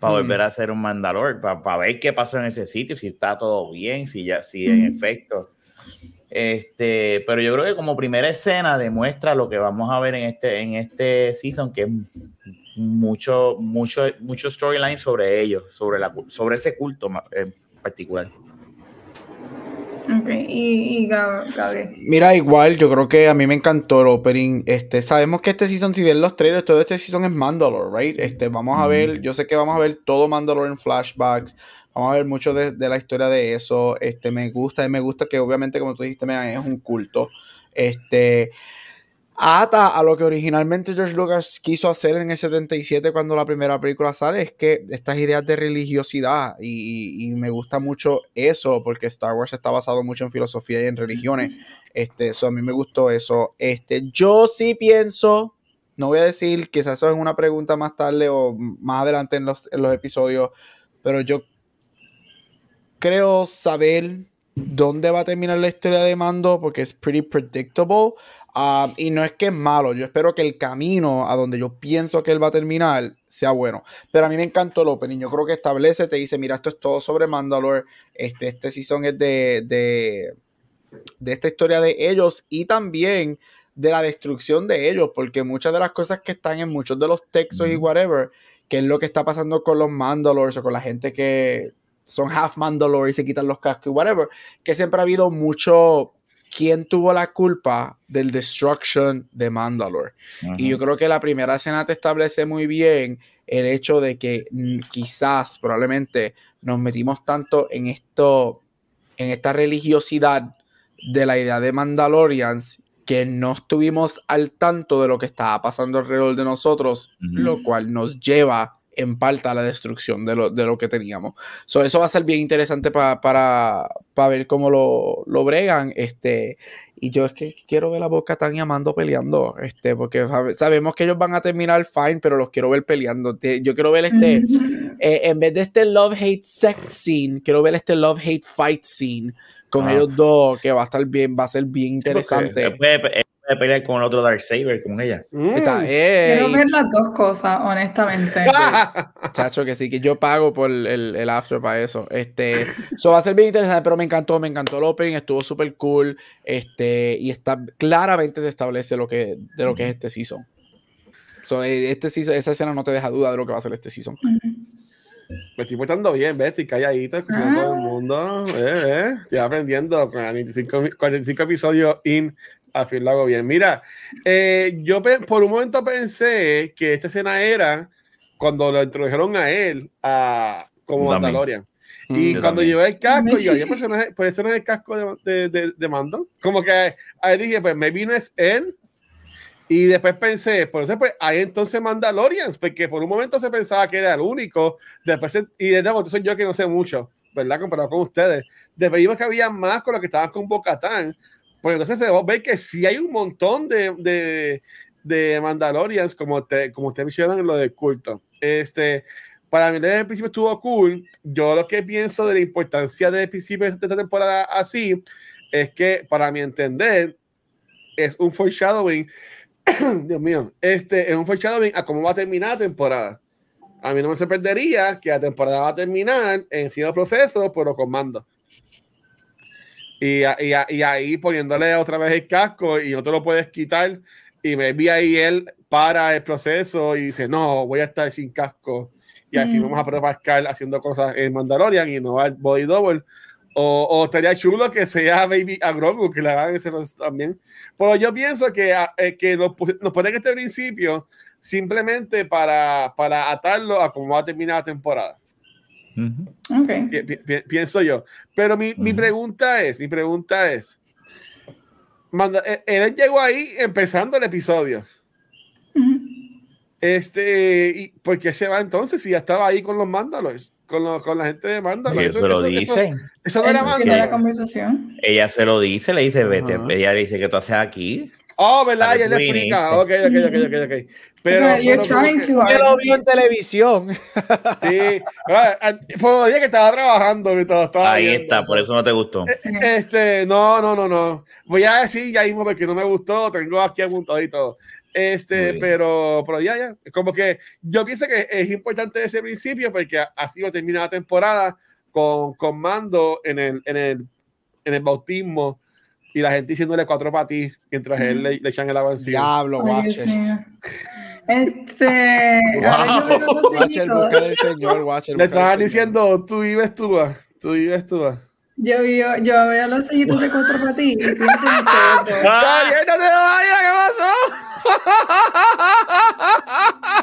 para volver a ser un mandalor, para ver qué pasa en ese sitio, si está todo bien, si ya, si en efecto. Este, pero yo creo que como primera escena demuestra lo que vamos a ver en este, en este season, que es mucho, mucho, mucho storyline sobre ellos, sobre, la, sobre ese culto en particular. Ok, y, Gabriel. Mira, igual, yo creo que a mí me encantó el opening. Este, sabemos que este season, si bien los trailers, todo este season es Mandalore, right? Este, vamos a ver, yo sé que vamos a ver todo Mandalore en flashbacks. Vamos a ver mucho de, la historia de eso. Este, me gusta, y me gusta que obviamente, como tú dijiste, es un culto. Este, ata a lo que originalmente George Lucas quiso hacer en el 77 cuando la primera película sale, es que estas ideas de religiosidad, y, me gusta mucho eso, porque Star Wars está basado mucho en filosofía y en religiones. Este, eso a mí me gustó eso. Este, yo sí pienso, no voy a decir, quizás eso es una pregunta más tarde o más adelante en los, en los episodios, pero yo creo saber dónde va a terminar la historia de Mando porque es pretty predictable. Um, y no es que es malo, yo espero que el camino a donde yo pienso que él va a terminar sea bueno. Pero a mí me encantó el opening. Yo creo que establece, te dice: Mira, esto es todo sobre Mandalore. Este, este season es de, de, de esta historia de ellos y también de la destrucción de ellos, porque muchas de las cosas que están en muchos de los textos y whatever, que es lo que está pasando con los Mandalores o con la gente que son half Mandalore y se quitan los cascos y whatever, que siempre ha habido mucho quién tuvo la culpa del destruction de Mandalore. Y yo creo que la primera escena te establece muy bien el hecho de que mm, quizás, probablemente, nos metimos tanto en esto, en esta religiosidad de la idea de Mandalorians que no estuvimos al tanto de lo que estaba pasando alrededor de nosotros, lo cual nos lleva en parte a la destrucción de lo, de lo que teníamos. eso va a ser bien interesante para, para ver cómo lo, lo, bregan. Este, y yo es que quiero ver a Boca tan llamando peleando, este, porque sabemos que ellos van a terminar fine, pero los quiero ver peleando. Yo quiero ver este, eh, en vez de este love-hate sex scene, quiero ver este love-hate fight scene con ah. ellos dos, que va a estar bien, va a ser bien interesante de pelear con el otro Darksaber, con ella. Mm. Quiero ver las dos cosas, honestamente. [LAUGHS] Chacho, que sí, que yo pago por el, el after para eso. Este, [LAUGHS] eso va a ser bien interesante, pero me encantó, me encantó el opening, estuvo súper cool. Este, y está claramente te establece lo que, de lo que es este season. So, eh, este season, esa escena no te deja duda de lo que va a ser este season. Me estoy portando bien, ¿ves? Estoy calladito, escuchando todo el ah. mundo. Eh, eh. Estoy aprendiendo. 45, 45 episodios in al fin lo hago bien. Mira, eh, yo por un momento pensé que esta escena era cuando lo introdujeron a él a, como Mandalorian. Mm, y cuando llevé el casco, yo, pues, eso no es, pues eso no es el casco de, de, de, mando. Como que ahí dije, pues maybe no es él. Y después pensé, por eso pues ahí entonces Mandalorians, porque por un momento se pensaba que era el único. Después, y desde entonces yo que no sé mucho, ¿verdad? Comparado con ustedes. Después vimos que había más con los que estaban con Bocatán. Pues entonces debemos ver que sí hay un montón de, de, de Mandalorians, como te, como te mencionan en lo de culto. Este, para mí desde el principio estuvo cool. Yo lo que pienso de la importancia del principio de esta temporada así es que, para mi entender, es un foreshadowing. [COUGHS] Dios mío, este es un foreshadowing a cómo va a terminar la temporada. A mí no me sorprendería que la temporada va a terminar en cierto proceso, pero con mando. Y, y, ahí poniéndole otra vez el casco y no te lo puedes quitar. Y me vi ahí él para el proceso y dice, no, voy a estar sin casco. Y así mm. vamos a probar haciendo cosas en Mandalorian y no al body double. O, o, estaría chulo que sea Baby a Grogu, que le hagan ese también. Pero yo pienso que, eh, que nos, nos ponen este principio simplemente para, para atarlo a cómo va a terminar la temporada pienso yo. Pero mi, mi, pregunta es, mi pregunta es, manda, eh, él llegó ahí empezando el episodio. Este, ¿y ¿por qué se va entonces si ya estaba ahí con los mándalos? Con, con la gente de Mandalor. Eso, lo dice. Eso, no era la conversación. Ella se lo dice, le dice, vete. Ella le dice que tú haces aquí. Oh, ¿verdad? Ella le explica. Ok, ok, ok, ok, ok. Pero, yo lo vi en televisión. Sí, fue un día que estaba trabajando y todo. Estaba Ahí está, por eso no te gustó. Eh, este, no, no, no, no. Voy a decir ya mismo porque no me gustó, tengo aquí apuntado y todo. Este, pero, pero ya, ya. Como que yo pienso que es importante ese principio porque así va a terminar la temporada con, con Mando en el, en el, en el bautismo y la gente diciéndole cuatro para ti mientras él le, le, echan el agua encima. Diablo, Watcher. Este. Wow. Watcher, busca del Señor, Watcher. Le estaban diciendo, tú vives tú, tú vives tú. Yo veo, yo veo los sellitos de cuatro para ti y pienso en todo. [LAUGHS] ¡Ay, no te vayas! ¿Qué pasó? [LAUGHS]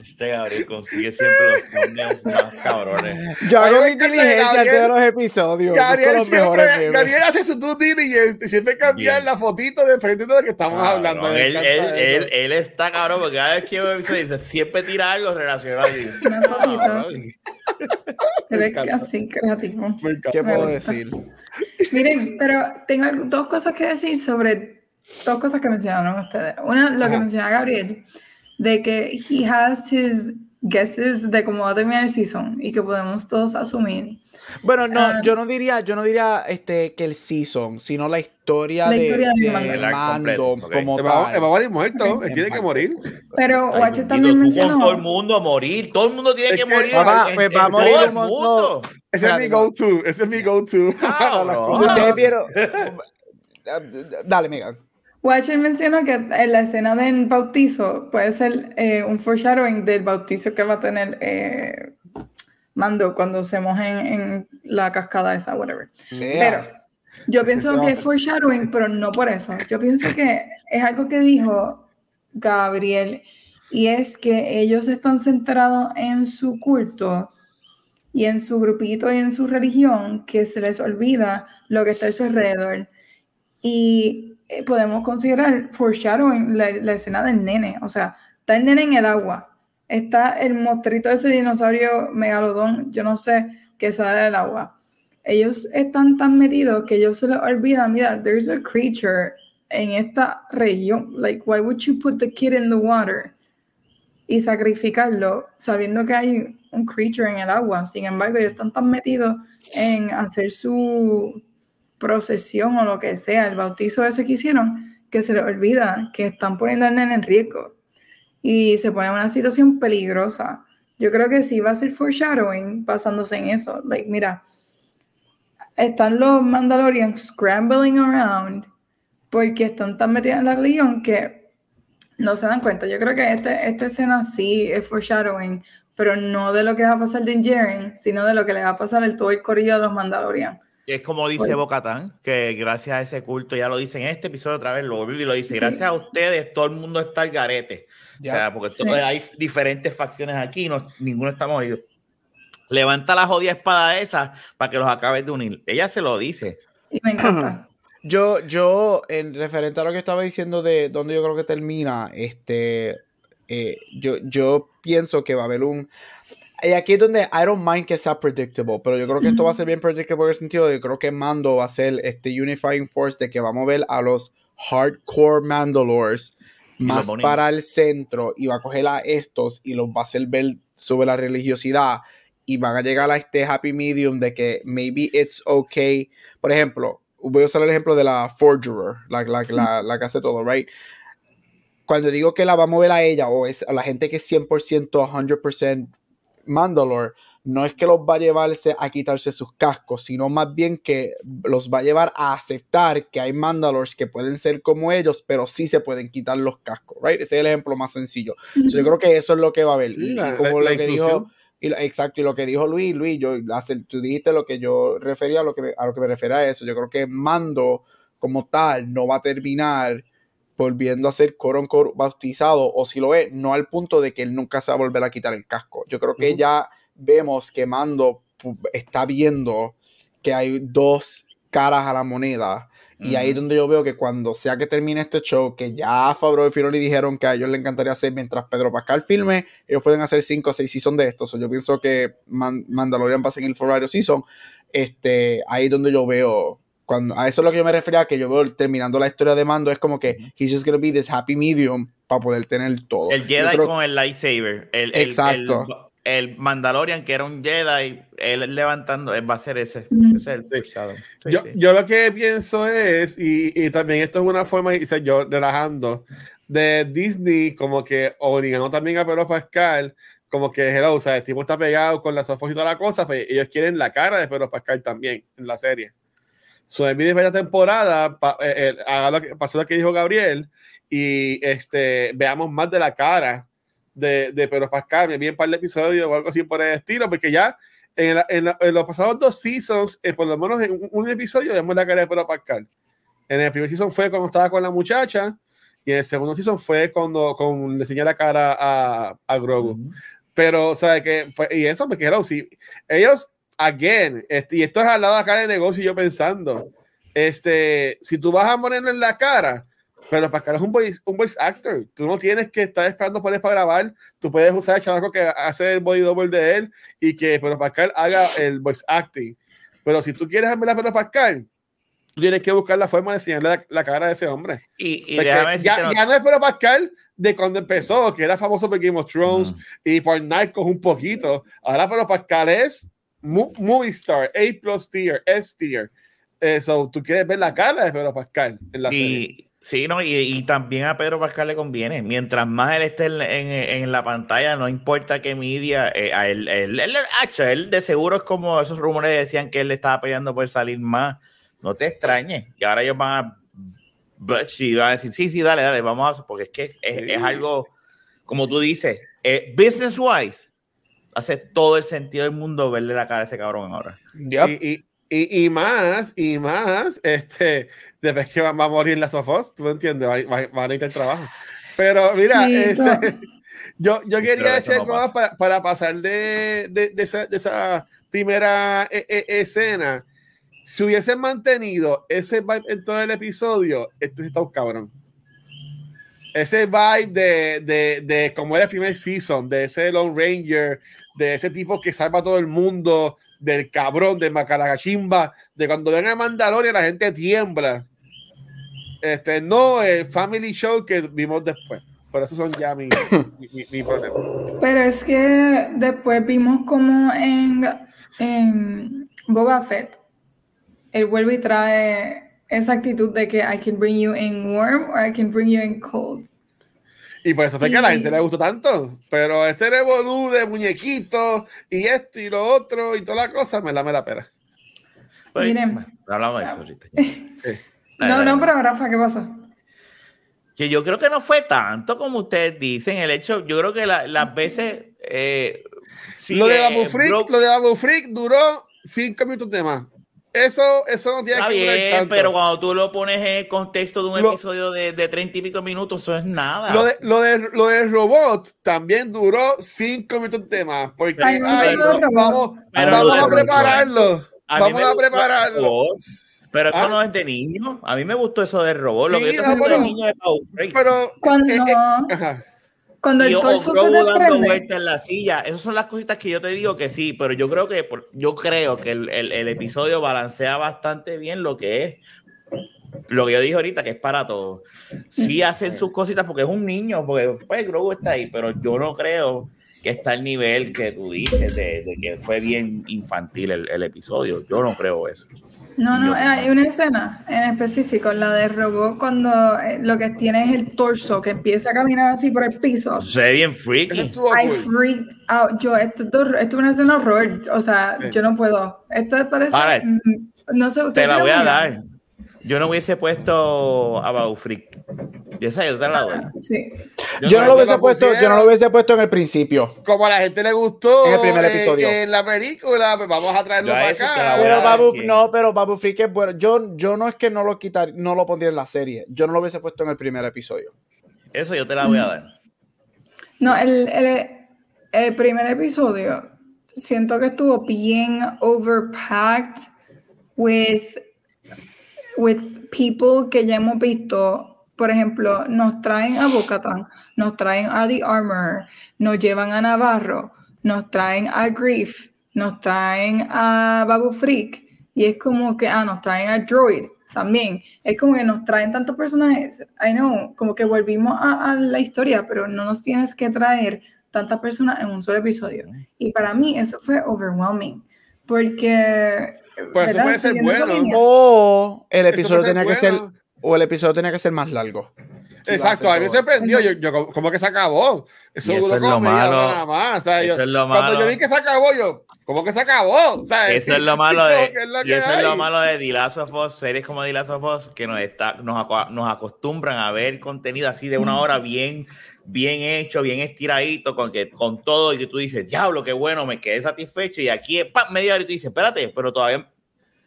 Este Gabriel consigue siempre los cambios más cabrones. Yo hago mi inteligencia de los episodios. Gabriel, los siempre, Gabriel hace su due diligence y siempre cambia la fotito de frente de lo que estamos hablando. Él, él, él, él, está cabrón porque cada vez que veo episodio dice siempre tira algo relacionado a. Eres así creativo. ¿Qué puedo decir? Miren, pero tengo dos cosas que decir sobre dos cosas que mencionaron ustedes. Una, lo que menciona Gabriel de que he has his guesses de cómo va a terminar el season y que podemos todos asumir. Bueno, no, ah, yo no diría, yo no diría este que el season, sino la historia, de, de, Mando como va, va, a morir muerto, él tiene que morir. Pero Watcher también mencionó todo el mundo a morir, todo el mundo tiene que, morir. Papá, pues va a morir el mundo. Ese es mi go-to, ese es mi go-to. [LAUGHS] Ustedes vieron. [LAUGHS] Dale, Megan. Watcher menciona que en la escena del bautizo puede ser eh, un foreshadowing del bautizo que va a tener eh, Mando cuando se moje en, la cascada esa, whatever. Pero Yo pienso que es foreshadowing, pero no por eso. Yo pienso que es algo que dijo Gabriel, y es que ellos están centrados en su culto y en su grupito y en su religión, que se les olvida lo que está a su alrededor. Y eh, podemos considerar foreshadowing la, la escena del nene, o sea, está el nene en el agua, está el monstruito de ese dinosaurio megalodón, yo no sé, que sale del agua. Ellos están tan metidos que ellos se les olvida, mira, there's a creature en esta región. Like, why would you put the kid in the water y sacrificarlo sabiendo que hay un creature en el agua? Sin embargo, ellos están tan metidos en hacer su procesión o lo que sea, el bautizo ese que hicieron, que se les olvida que están poniendo al nene en riesgo y se pone en una situación peligrosa. Yo creo que sí va a ser foreshadowing basándose en eso. Like, mira, están los Mandalorians scrambling around porque están tan metidos en la religión que no se dan cuenta. Yo creo que este, esta escena sí es foreshadowing, pero no de lo que va a pasar de Jaren, sino de lo que le va a pasar el todo el corillo de los Mandalorians. Es como dice pues, Bocatán, que gracias a ese culto, ya lo dice en este episodio otra vez, lo y lo dice, gracias a ustedes todo el mundo está al garete. O sea, porque hay diferentes facciones aquí, no, ninguno está movido. Levanta la jodida espada esa para que los acabes de unir. Ella se lo dice. Y me encanta. [CLEARS THROAT] Yo, yo, en referente a lo que estaba diciendo de dónde yo creo que termina, este, eh, yo, yo pienso que va a haber un, y aquí es donde I don't mind que sea predictable, pero yo creo que esto va a ser bien predictable en el sentido de yo creo que Mando va a ser este unifying force de que vamos a ver a los hardcore Mandalores más para el centro y va a coger a estos y los va a hacer ver sobre la religiosidad y van a llegar a este happy medium de que maybe it's okay. Por ejemplo, voy a usar el ejemplo de la Forgerer, la, la, la, la que hace todo, right? Cuando digo que la va a mover a ella o es a la gente que es 100%, 100% Mandalore no es que los va a llevarse a quitarse sus cascos, sino más bien que los va a llevar a aceptar que hay Mandalores que pueden ser como ellos, pero sí se pueden quitar los cascos, right? Ese es el ejemplo más sencillo. yo creo que eso es lo que va a haber. Y, como lo que dijo, y, exacto, y lo que dijo Luis, Luis, yo, tú dijiste lo que yo refería a lo que, a lo que me refiero a eso. Yo creo que Mando como tal no va a terminar volviendo a ser coron bautizado, o si lo es, no al punto de que él nunca se va a volver a quitar el casco. Yo creo que ya vemos que Mando está viendo que hay dos caras a la moneda. Y ahí es donde yo veo que cuando sea que termine este show, que ya Fabro y Filoni dijeron que a ellos les encantaría hacer mientras Pedro Pascal filme, ellos pueden hacer cinco o seis seasons de estos. yo pienso que Mandalorian va a seguir por varios seasons. Este, ahí es donde yo veo cuando, a eso es lo que yo me refería, que yo veo terminando la historia de Mando, es como que he's just gonna be this happy medium para poder tener todo. El Jedi con el lightsaber. El, Exacto. El, Mandalorian, que era un Jedi, él levantando, va a ser ese. ese es el yo, yo, lo que pienso es, y, y, también esto es una forma, y yo relajando, de Disney, como que obligando también a Pedro Pascal como que hello, o sea, el tipo está pegado con las ojos y toda la cosa, pues ellos quieren la cara de Pedro Pascal también en la serie. So, en de temporada, eh, eh, haga lo que pasó lo que dijo Gabriel y este, veamos más de la cara de, de Pedro Pascal. Me vi un par de episodios o algo así por el estilo, porque ya en, en, los pasados dos seasons, eh, por lo menos en un, episodio, vemos la cara de Pedro Pascal. En el primer season fue cuando estaba con la muchacha y en el segundo season fue cuando con, le enseñó la cara a, a Grogu. Pero, o sea, que, pues, y eso me quedó, si ellos again, este, y esto es al lado acá de negocio, yo pensando, este, si tú vas a ponerlo en la cara, pero Pascal es un voice, un voice actor, tú no tienes que estar esperando por él para grabar, tú puedes usar el chamaco que hace el body double de él y que Pedro Pascal haga el voice acting. Pero si tú quieres ver a Pedro Pascal, tú tienes que buscar la forma de enseñarle la, cara de ese hombre. Y, ya, ya, no es Pedro Pascal de cuando empezó, que era famoso por Game of Thrones y por Narcos un poquito. Ahora Pedro Pascal es movie star, A plus tier, S tier. Eso, tú quieres ver la cara de Pedro Pascal en la serie. Sí, no, y, también a Pedro Pascal le conviene. Mientras más él esté en, en, la pantalla, no importa qué media, eh, a él, él, él, él, de seguro es como esos rumores decían que él le estaba peleando por salir más. No te extrañes. Y ahora ellos van a, van a decir, sí, sí, dale, dale, vamos a, porque es que es, es algo, como tú dices, eh, business wise, hace todo el sentido del mundo verle la cara a ese cabrón ahora. Y, Y, y, más, y más, este, después que va, va a morir la Sofos, tú entiendes, van va, va a necesitar trabajo. Pero mira, Sí, ese- no. [LAUGHS] yo, yo quería decir no pasa. para, para pasar de, de, de esa, de esa primera eh, eh, escena. Si hubiesen mantenido ese vibe en todo el episodio, esto está un cabrón. Ese vibe de, de, de como era el primer season, de ese Lone Ranger, de ese tipo que salva a todo el mundo, del cabrón, de Macaragachimba, de cuando ven a Mandalorian la gente tiembla. Este, no el family show que vimos después. Pero esos son ya mi, mi, mi- mi problema. Pero es que después vimos como en, en Boba Fett, él vuelve y trae esa actitud de que I can bring you in warm or I can bring you in cold. Y por eso fue que a la gente le gustó tanto. Pero este revolú de muñequitos y esto y lo otro y toda la cosa me la me la pera. Pues, Miren. bueno, hablamos de eso ahorita. [LAUGHS] Sí. Dale, No, no, pero Rafa, ¿qué pasa? Que yo creo que no fue tanto como ustedes dicen. El hecho, yo creo que la- las veces. eh, sí, lo de eh, Babu Freak, Broke- lo de Babu Freak duró cinco minutos de más. Eso, eso no tiene Está que bien, tanto. pero cuando tú lo pones en el contexto de un Lo- episodio de, de 30 y pico minutos, eso es nada. Lo de, lo, de, lo de robot también duró cinco minutos de más. Porque Ay, no, ay, lo vamos, Pero vamos lo a prepararlo. a Vamos a prepararlo. Pero eso ¿Ah? no es de niño. A mí me gustó eso de robot. Lo Sí, que yo no, estoy haciendo pero- de niño es. Pero. Cuando, eh, eh, ajá. Cuando el torso se dando vueltas en la silla. Esas son las cositas que yo te digo que sí, pero yo creo que yo creo que el, el- el episodio balancea bastante bien lo que es lo que yo dije ahorita, que es para todos. Sí hacen sus cositas porque es un niño, porque pues Grogu está ahí, pero yo no creo que está al nivel que tú dices de, de que fue bien infantil el, el episodio. Yo no creo eso. No, no, hay una escena en específico, la de robot, cuando eh, lo que tiene es el torso, que empieza a caminar así por el piso. Se ve bien freaky. estuvo I freaked out. Yo, esto, esto es una escena horror. O sea, Sí. yo no puedo. Esto parece. Ahora, mm, no sé, Te la voy a dar. Yo no hubiese puesto a Babu Freak. Y esa yo te la doy. Sí. Yo no no lo se hubiese puesto, yo no lo hubiese puesto en el principio. Como a la gente le gustó En el primer eh, episodio. en la película, pues vamos a traerlo Yo para acá. Pero Babu, no, pero Babu Freak es bueno. Yo, yo no es que no lo quitar, no lo pondría en la serie. Yo no lo hubiese puesto en el primer episodio. Eso yo te la voy a dar. No, el, el, el primer episodio siento que estuvo bien overpacked with, with people que ya hemos visto. Por ejemplo, nos traen a Bocatan, nos traen a The Armor, nos llevan a Navarro, nos traen a Grief, nos traen a Babu Freak, y es como que, ah, nos traen a Droid también. Es como que nos traen tantos personajes. I know, como que volvimos a, a la historia, pero no nos tienes que traer tantas personas en un solo episodio. Y para mí eso fue overwhelming, porque... Pues eso puede ser bueno. O el episodio tenía que ser o el episodio tenía que ser más largo. Si Exacto, a mí me sorprendió. Yo, yo, como- como que se acabó. Eso Y eso es lo malo. nada más. O sea, Eso yo- es lo cuando malo. yo vi que se acabó, yo, ¿cómo que se acabó? O sea, Eso sí, es lo [LAUGHS] malo de, es y eso es lo hay. malo de Us, series como Us, que nos, está, nos, nos acostumbran a ver contenido así de una hora bien, bien hecho, bien estiradito, con, que, con todo, y que tú dices, diablo, qué bueno, me quedé satisfecho, y aquí es pa, media hora y tú dices, espérate, pero todavía,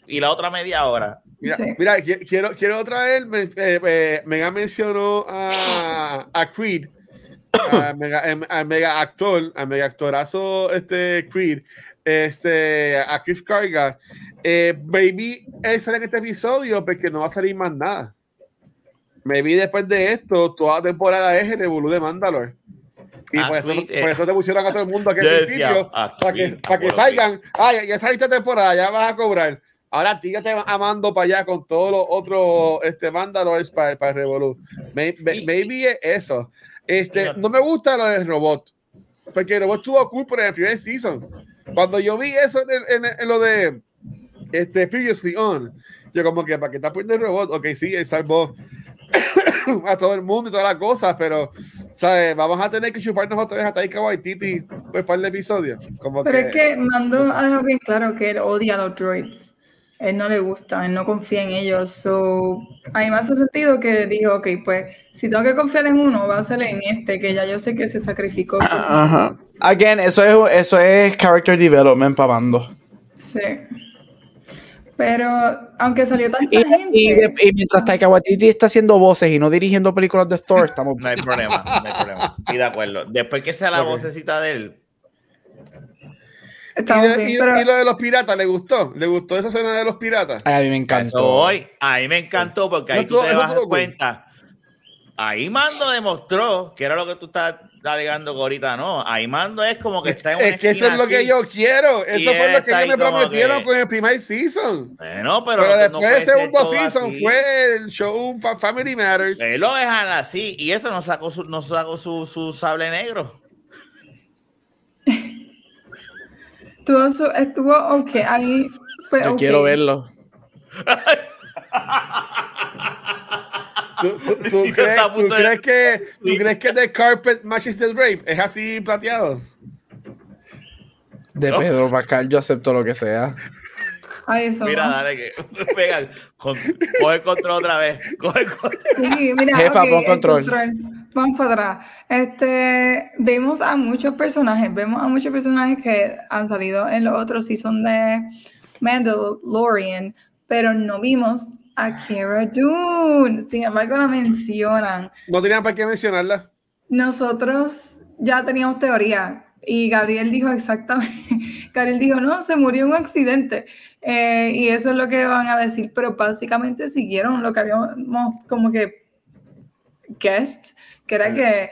y la otra media hora. Mira, Sí. mira, qui- quiero, quiero traer, me, eh, eh, Mega mencionó a, a Creed, a mega, em, a mega actor, a mega actorazo este Creed, este, a Chris Carga. Eh, baby, él sale en este episodio porque no va a salir más nada. Maybe después de esto, toda la temporada es el Evolú de Mandalore. Y por, eso, por eso te pusieron a todo el mundo aquí [LAUGHS] al principio, para que, para que salgan. Ah, ya, ya saliste temporada, ya vas a cobrar. Ahora ti ya te amando para allá con todos los otros este, Mandalores para, para el Y- Maybe es eso. Este, no me gusta lo del robot. Porque el robot estuvo cool por el primer season. Cuando yo vi eso en, en en lo de este, Previously On, yo como que, ¿para qué está poniendo el robot? Ok, sí, él salvó [COUGHS] a todo el mundo y todas las cosas, pero, ¿sabes? Vamos a tener que chuparnos otra vez a Taika Waititi pues, para el episodio. Como Pero que, es que Mando ha dejado bien claro que él odia a los droids. Él no le gusta, él no confía en ellos. So, a mí me hace sentido que dijo, ok, pues si tengo que confiar en uno, va a ser en este, que ya yo sé que se sacrificó. por- Ajá. Again, eso es, eso es character development para Mando. Sí. Pero aunque salió tanta Y, gente. y de- y mientras Taika Waititi está haciendo voces y no dirigiendo películas de Thor, [LAUGHS] estamos No hay problema, no hay problema. Y de acuerdo. Después que sea la Ok. vocecita de él, Y, de- bien, y- pero- y lo de los piratas, ¿le gustó? ¿Le gustó esa escena de los piratas? Ay, a mí me encantó. voy. A mí me encantó porque ahí No, tú todo- te das cool. cuenta. Ahí Mando demostró que era lo que tú estás alegando que ahorita no. Ahí Mando es como que está en una Es que eso es lo que así. yo quiero. Y Eso fue lo que está ellos me prometieron que- con el primer season. Bueno, pero, Pero después del segundo season así. fue el show Fa- Family Matters. Él lo dejan así y eso no sacó su, no sacó su, su sable negro. estuvo, su- estuvo ok. Ahí fue Yo ok. quiero verlo. [LAUGHS] ¿Tú, tú- [LAUGHS] tú Está crees, tú que, ¿Tú crees que The Carpet matches the Drape? ¿Es así plateado? De No. Pedro Pascal, yo acepto lo que sea. Eso. Mira, dale que [LAUGHS] venga, con- coge el control otra vez. Coge el control. Sí, mira, Jefa, ok, pon el control. Vamos para atrás. Este, vemos a muchos personajes, vemos a muchos personajes que han salido en los otros season de Mandalorian, pero no vimos a Cara Dune. Sin embargo, la mencionan. No tenían para qué mencionarla. Nosotros ya teníamos teoría y Gabriel dijo exactamente, [LAUGHS] Gabriel dijo, no, se murió en un accidente Eh, y eso es lo que van a decir, pero básicamente siguieron lo que habíamos como que guessed, que era que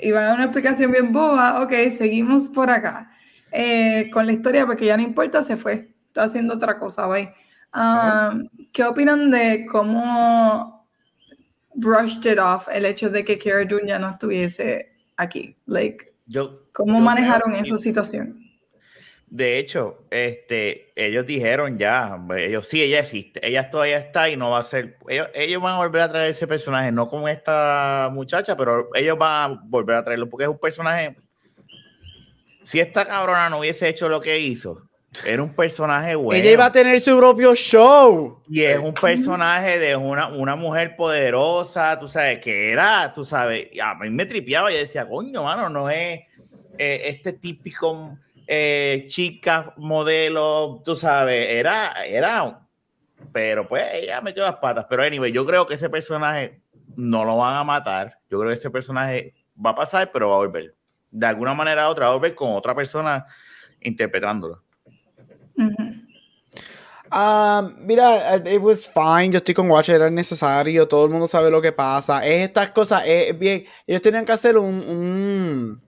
iba a dar una explicación bien boba, ok, seguimos por acá eh, con la historia porque ya no importa, se fue, está haciendo otra cosa, bye. Um, ¿Qué opinan de cómo brushed it off el hecho de que Cara Dune ya no estuviese aquí? Like, Yo, ¿Cómo yo manejaron esa situación? De hecho, este, ellos dijeron ya, ellos sí, ella existe, ella todavía está y no va a ser, ellos, ellos van a volver a traer ese personaje, no con esta muchacha, pero ellos van a volver a traerlo porque es un personaje, si esta cabrona no hubiese hecho lo que hizo, era un personaje bueno. Ella iba a tener su propio show. Y es un personaje de una, una mujer poderosa, tú sabes, que era, tú sabes, a mí me tripeaba y decía, coño, mano, no es eh, este típico eh, chica, modelo, tú sabes, era, era, pero pues ella metió las patas, pero anyway, yo creo que ese personaje no lo van a matar, yo creo que ese personaje va a pasar, pero va a volver, de alguna manera u otra, va a volver con otra persona interpretándolo. Ujú. Ah, mira, it was fine. Yo estoy con Watcher, era necesario. Todo el mundo sabe lo que pasa. Es estas cosas, es bien. Ellos tenían que hacer un, un,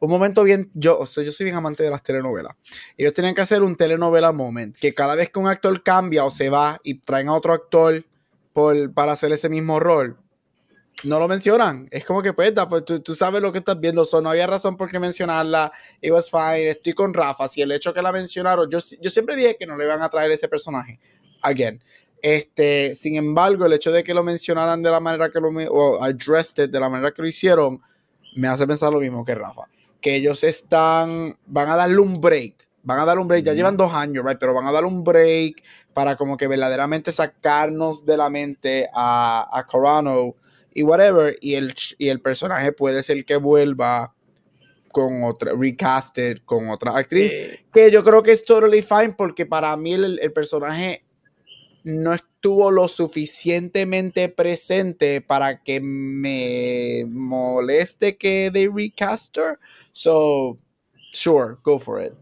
un momento bien. Yo, o sea, yo soy bien amante de las telenovelas. Ellos tenían que hacer un telenovela moment. Que cada vez que un actor cambia o se va y traen a otro actor por, para hacer ese mismo rol, no lo mencionan. Es como que, pues, pues tú, tú sabes lo que estás viendo. So, no había razón por qué mencionarla. It was fine. Estoy con Rafa. Si el hecho que la mencionaron, yo, yo siempre dije que no le iban a traer ese personaje. Again. Este, sin embargo, el hecho de que lo mencionaran de la manera que lo o addressed it de la manera que lo hicieron, me hace pensar lo mismo que Rafa. Que ellos están, van a darle un break. Van a dar un break, ya llevan dos años, right? Pero van a dar un break para como que verdaderamente sacarnos de la mente a, a Corano y whatever. Y el, y el personaje puede ser que vuelva con otra, recasted con otra actriz Eh, que yo creo que es totally fine porque para mí el, el personaje no estuvo lo suficientemente presente para que me moleste que they recast her. So, sure, go for it.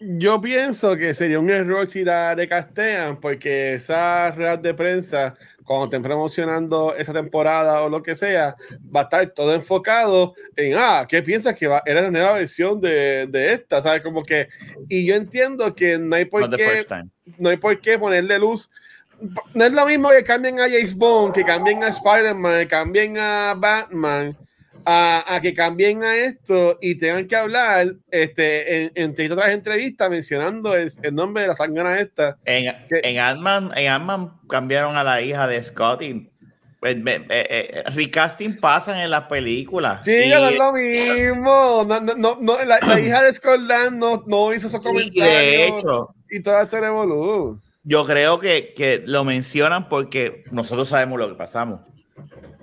Yo pienso que sería un error si la recastean, porque esas ruedas de prensa, cuando estén promocionando esa temporada o lo que sea, va a estar todo enfocado en, ah, ¿qué piensas que va? era la nueva versión de, de esta? ¿Sabes? Como que, y yo entiendo que no hay por qué no hay por qué ponerle luz. No es lo mismo que cambien a James Bond, que cambien a Spider-Man, que cambien a Batman, a, a que cambien a esto y tengan que hablar este, en, entre otras entrevistas mencionando el, el nombre de la sangana esta. En, en Ant-Man en Ant-Man cambiaron a la hija de Scott y pues, me- eh, eh, recasting pasan en las películas. Sí, Y- no es lo mismo. No, no, no, la, la hija de Scott Lang no, no hizo esos comentarios. de hecho, y todo este revolú. yo creo que, que lo mencionan porque nosotros sabemos lo que pasamos.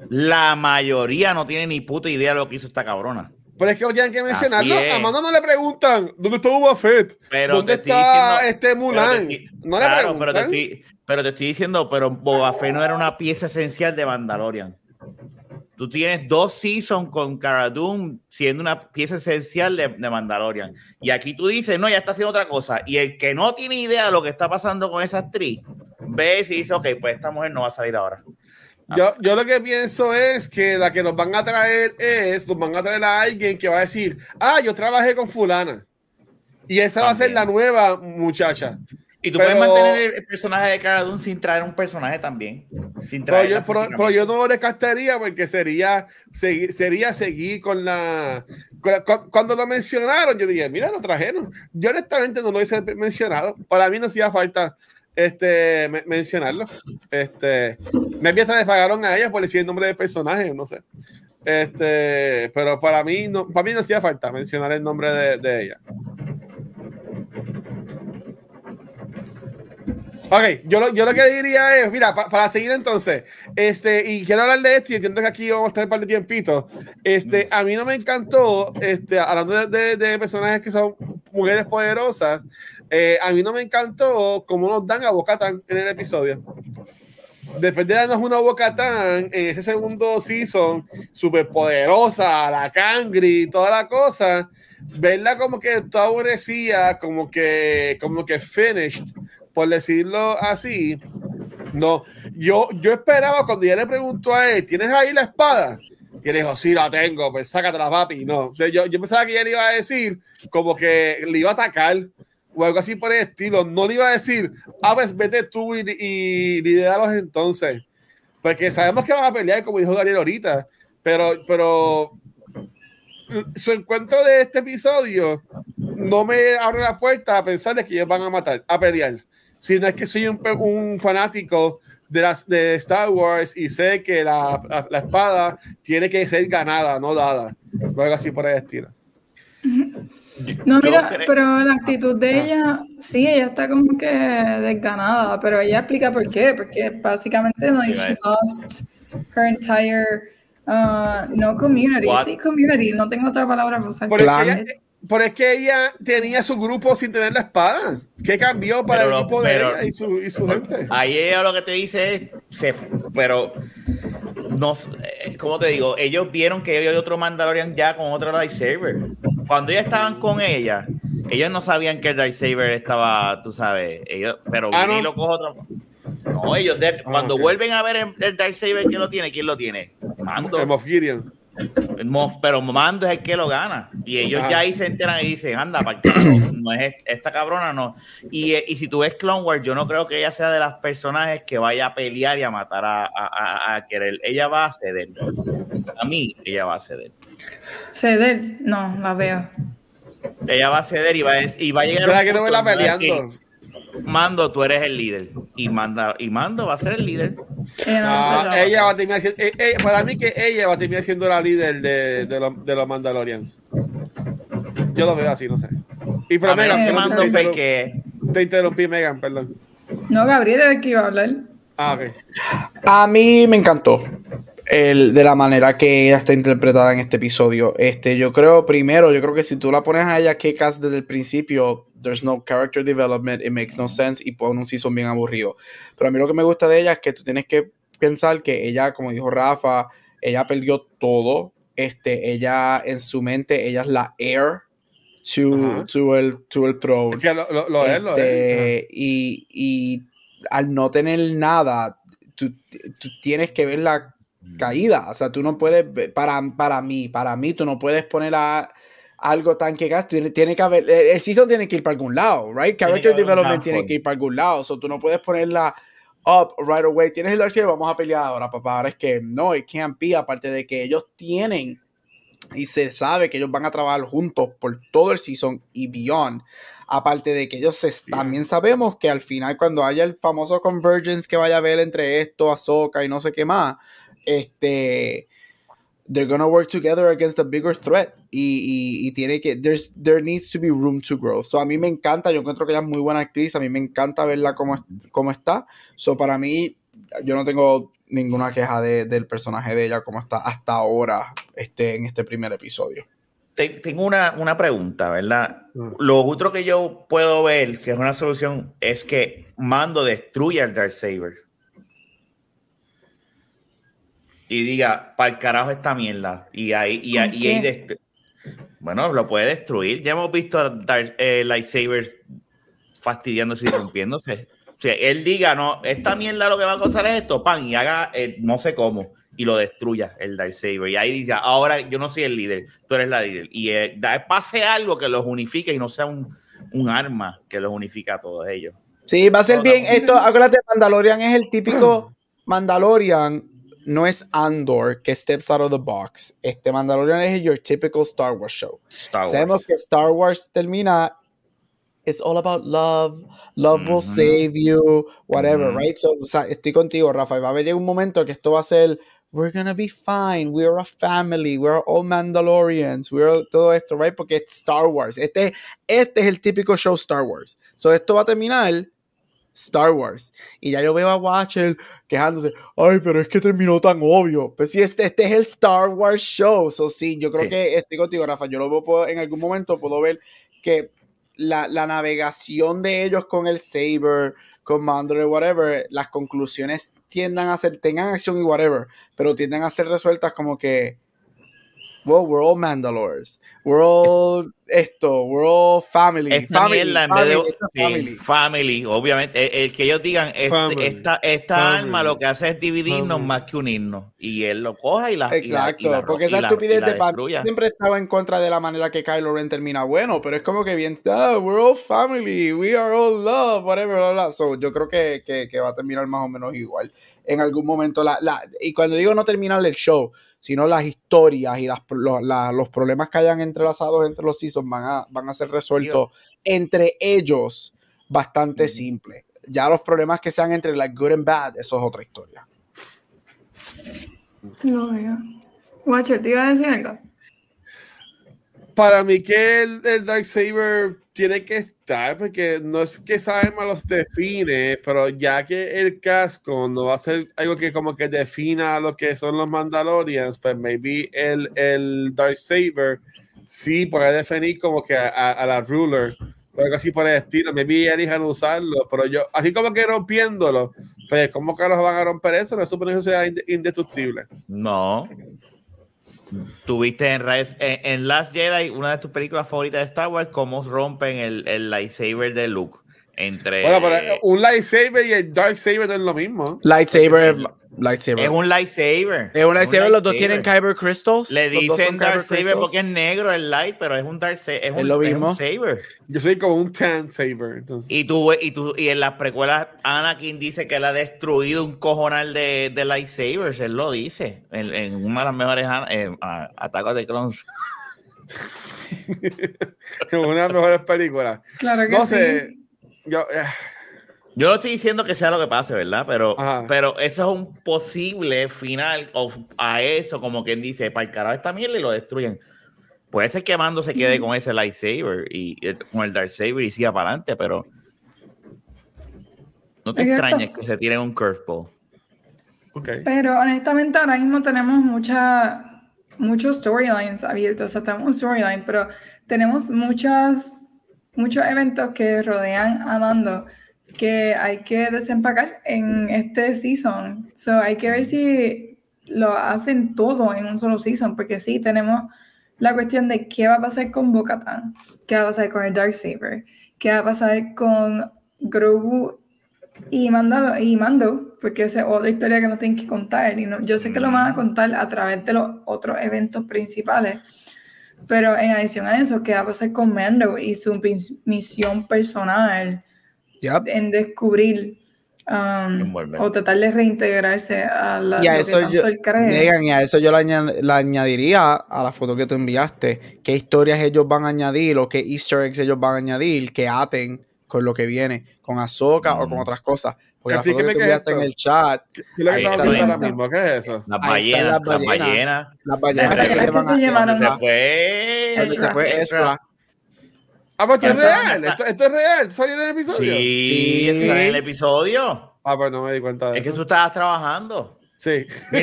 La mayoría no tiene ni puta idea de lo que hizo esta cabrona. Pero es que tienen que mencionarlo. A Mando no le preguntan dónde está Boba Fett, Pero dónde está diciendo- este Mulan. te no le claro, preguntan. pero te, estoy, pero te estoy diciendo, pero Boba Fett no era una pieza esencial de Mandalorian. Tú tienes dos seasons con Cara Dune siendo una pieza esencial de, de Mandalorian. Y aquí tú dices, no, ya está haciendo otra cosa. Y el que no tiene idea de lo que está pasando con esa actriz, ves y dice, ok, pues esta mujer no va a salir ahora. Yo, yo lo que pienso es que la que nos van a traer es, nos van a traer a alguien que va a decir, ah, yo trabajé con fulana. Y esa va a ser También. la nueva muchacha. Y tú Pero- puedes mantener el, personaje de Cara Dune sin traer un personaje también. Sin Pero traer yo, pero- pero yo no lo descartaría porque sería, segui- sería seguir con la, con la- cu- Cuando lo mencionaron, yo dije, mira, lo trajeron. Yo honestamente no lo hice mencionado. Para mí no hacía falta este, me- mencionarlo. Este, me hasta le pagaron a ella por decir el nombre del personaje, no sé. Este, pero para mí no, para mí no hacía falta mencionar el nombre de, de ella. Ok, yo lo, yo lo que diría es, mira, pa- para seguir entonces, este, y quiero hablar de esto, y entiendo que aquí vamos a estar un par de tiempitos. Este, a mí no me encantó, este, hablando de, de- de personajes que son mujeres poderosas, eh, a mí no me encantó cómo nos dan a Bocatan en el episodio. Después de darnos una Bocatan en ese segundo season, súper poderosa, la cangri y toda la cosa, verla como que toda aborrecida, como que, como que finished, por decirlo así. No, yo, yo esperaba cuando ella le preguntó a él, ¿tienes ahí la espada? Y él dijo, sí, la tengo, pues sácatela, papi. No, o sea, yo, yo pensaba que ella le iba a decir como que le iba a atacar o algo así por el estilo. No le iba a decir, ah, pues vete tú y, y lideralos entonces. Porque sabemos que van a pelear, como dijo Gabriel ahorita, pero, pero su encuentro de este episodio no me abre la puerta a pensar de que ellos van a matar, a pelear. Si no es que soy un, un fanático de, las, de Star Wars y sé que la, la- la espada tiene que ser ganada, no dada. O algo así por el estilo. No, mira, pero la actitud de ella, sí, ella está como que desganada, pero ella explica por qué, porque básicamente no Sí, she lost her entire, uh, no community, What? sí, community, no tengo otra palabra para usar. Por ella, por es que ella tenía su grupo sin tener la espada. ¿Qué cambió para Pero el lo- grupo de pero- ella y su, y su gente? Ahí ella lo que te dice es, se, pero no, eh, ¿cómo te digo? Ellos vieron que había otro Mandalorian ya con otro lightsaber. Cuando ellos estaban con ella, ellos no sabían que el lightsaber estaba, tú sabes, ellos, pero Ah, ¿no? lo coge otro. No, ellos de- cuando ok. vuelven a ver el, el lightsaber, ¿quién lo tiene? ¿Quién lo tiene? Mando. El Moff Gideon. Mo- pero Mando es el que lo gana. Y ellos Ajá. ya ahí se enteran y dicen, anda, para no es est- esta cabrona, no. Y, eh, y si tú ves Clone Wars, yo no creo que ella sea de las personajes que vaya a pelear y a matar a, a, a- querer. Ella va a ceder. A mí, ella va a ceder. Ceder, no, la veo. Ella va a ceder y va a, y va a llegar. Yo la quiero verla peleando. Mando, tú eres el líder. Y, manda, y Mando va a ser el líder. La- ella va a terminar siendo, eh, eh, para mí que ella va a terminar siendo la líder de, de, los, de los Mandalorians. Yo lo veo así, no sé. Y pero Megan, Mando te, fue el interrum- que. te interrumpí, Megan, perdón. No, Gabriel era el que iba a hablar. Ah, ok. A mí me encantó el, de la manera que ella está interpretada en este episodio. Este, yo creo, primero, yo creo que si tú la pones a ella que cast desde el principio, there's no character development, it makes no sense y pone un season bien aburrido. Pero a mí lo que me gusta de ella es que tú tienes que pensar que ella, como dijo Rafa, ella perdió todo. Este, ella en su mente, ella es la heir to, Ajá. to, el, to el throne. Es que lo, lo, lo es, lo es. Este, y, y al no tener nada, tú, tú tienes que ver la caída. O sea, tú no puedes, para, para mí, para mí, tú no puedes poner a, algo tan que gas. Tiene, que haber, el el season tiene que ir para algún lado, right? que Character development tiene que ir para algún lado. So, tú no puedes ponerla up right away. Tienes el Darcy, vamos a pelear ahora, papá. Ahora es que no, it can't be. Aparte de que ellos tienen y se sabe que ellos van a trabajar juntos por todo el season y beyond. Aparte de que ellos se- también sabemos que al final, cuando haya el famoso convergence que vaya a haber entre esto, Ahsoka y no sé qué más, este, they're gonna work together against a bigger threat. Y, y, y tiene que, there's, there needs to be room to grow. So a mí me encanta, yo encuentro que ella es muy buena actriz, a mí me encanta verla como, como está. So para mí, yo no tengo ninguna queja de- del personaje de ella como está hasta ahora este, en este primer episodio. te- tengo una, una pregunta, ¿verdad? Mm. Lo otro que yo puedo ver, que es una solución, es que Mando destruya al Darksaber. Y diga, para el carajo esta mierda. Y ahí, y, ahí- ¿Con y ahí bueno, lo puede destruir. Ya hemos visto a Dark, eh, lightsabers fastidiándose y rompiéndose. O sea, él diga, no, esta mierda lo que va a causar es esto, pan, y haga eh, no sé cómo, y lo destruya el Darksaber. Y ahí diga, ahora yo no soy el líder, tú eres la líder. Y eh, da- pase algo que los unifique y no sea un, un arma que los unifique a todos ellos. Sí, va a ser No, bien. no. Esto, acuérdate, Mandalorian es el típico [CLEARS THROAT] Mandalorian, no es Andor que steps out of the box. Este Mandalorian es your typical Star Wars show. Star Wars. Sabemos que Star Wars termina. It's all about love. Love will save you, whatever, right? So, o sea, estoy contigo, Rafa. Va a haber un momento que esto va a ser. We're gonna be fine. We're a family. We're all Mandalorians. We're todo esto, right? Porque es Star Wars. Este, este es el típico show Star Wars. So, esto va a terminar Star Wars. Y ya yo veo a Watcher quejándose. Ay, pero es que terminó tan obvio. Pues sí, este, este es el Star Wars show. So, sí, yo creo Sí. que estoy contigo, Rafa. Yo lo veo puedo- en algún momento, puedo ver que la, la navegación de ellos con el Saber, con Mandalore, whatever, las conclusiones tiendan a ser, tengan acción y whatever, pero tienden a ser resueltas como que, well, we're all Mandalores, we're all esto, we're all family, Esta family, mierda, en vez de- family, sí, family. family, obviamente. El, el que ellos digan, este- Family. esta, esta Family. arma lo que hace es dividirnos Family. más que unirnos. Y él lo coja y la. y la- Exacto, y la porque esa estupidez de destruya. siempre estaba en contra de la manera que Kylo Ren termina bueno, pero es como que bien, ah, we're all family, we are all love, whatever, bla, bla. So, yo creo que, que, que va a terminar más o menos igual. En algún momento, la, la, y cuando digo no terminar el show, sino las historias y las, lo- la- los problemas que hayan entrelazados entre los seasons van a, van a ser resueltos entre ellos bastante Ujú. simple. Ya los problemas que sean entre like good and bad, eso es otra historia. Lo veo. Watcher, ¿te iba a decir algo? Para mí que el, el Darksaber tiene que estar, porque no es que esa arma los define, pero ya que el casco no va a ser algo que como que defina lo que son los Mandalorians, pues maybe el, el Darksaber sí puede definir como que a, a- a la Ruler, o algo así por el estilo, maybe elijan usarlo, pero yo, así como que rompiéndolo, pues ¿cómo que los van a romper eso? No supone que sea inde- indestructible. No. Tuviste en, Rise- en, Last Jedi, una de tus películas favoritas de Star Wars, cómo rompen el, el lightsaber de Luke. Entre. Bueno, pero un lightsaber y el Darksaber no es lo mismo. Lightsaber, lightsaber. es un lightsaber. Es un lightsaber, los dos tienen Kyber Crystals. Le dicen Darksaber Crystals. porque es negro el light, pero es un Darksaber. Es, Es un, lo es mismo. un saber. Yo soy como un Tan Saber. Entonces. Y tú, y tú, y en las precuelas, Anakin dice que él ha destruido un cojonal de, de lightsabers. Él lo dice en, en una de las mejores eh, a- Attack de Clones. [LAUGHS] una de las mejores películas. Claro que No sí. sé. Yo, eh, Yo no estoy diciendo que sea lo que pase, ¿verdad? Pero, Ajá. pero eso es un posible final of- a eso, como quien dice, para el carajo esta mierda y lo destruyen. Puede ser que Mando se quede con ese lightsaber y eh, con el Darksaber y siga para adelante, pero no te Exacto. extrañes que se tiren un curveball. ok. Pero honestamente ahora mismo tenemos mucha, muchos storylines abiertos, o sea, tenemos un storyline, pero tenemos muchas, muchos eventos que rodean a Mando que hay que desempacar en este season. So hay que ver si lo hacen todo en un solo season, porque sí, tenemos la cuestión de qué va a pasar con Bo-Katan, qué va a pasar con el Darksaber, qué va a pasar con Grogu y Mando, y Mando, porque esa es otra historia que no tienen que contar. Y no, yo sé que lo van a contar a través de los otros eventos principales, pero en adición a eso, ¿qué va a pasar con Mando y su mis- misión personal Yep. en descubrir um, Envolver. o tratar de reintegrarse a la Y a que eso tanto yo, él cree? Megan, y a eso yo le, añad- le añadiría a la foto que tú enviaste, qué historias ellos van a añadir o qué easter eggs ellos van a añadir que aten con lo que viene, con Ahsoka o con Mm. otras cosas. Porque la foto Explíqueme que tú es enviaste en el chat, ¿Qué es lo que Ahí estamos está viendo ahora bien. mismo? ¿Qué es eso? Las ballenas, las las ballenas. ballenas. las ballenas Las que se ballenas que se llevaron. Fue. donde se fue Ezra. Ah, pues esto es real. Esto, esto es real. ¿Salió en el episodio? Sí, Sí. en el episodio. Ah, pues no me di cuenta de Es que eso. tú estabas trabajando. Sí. [LAUGHS]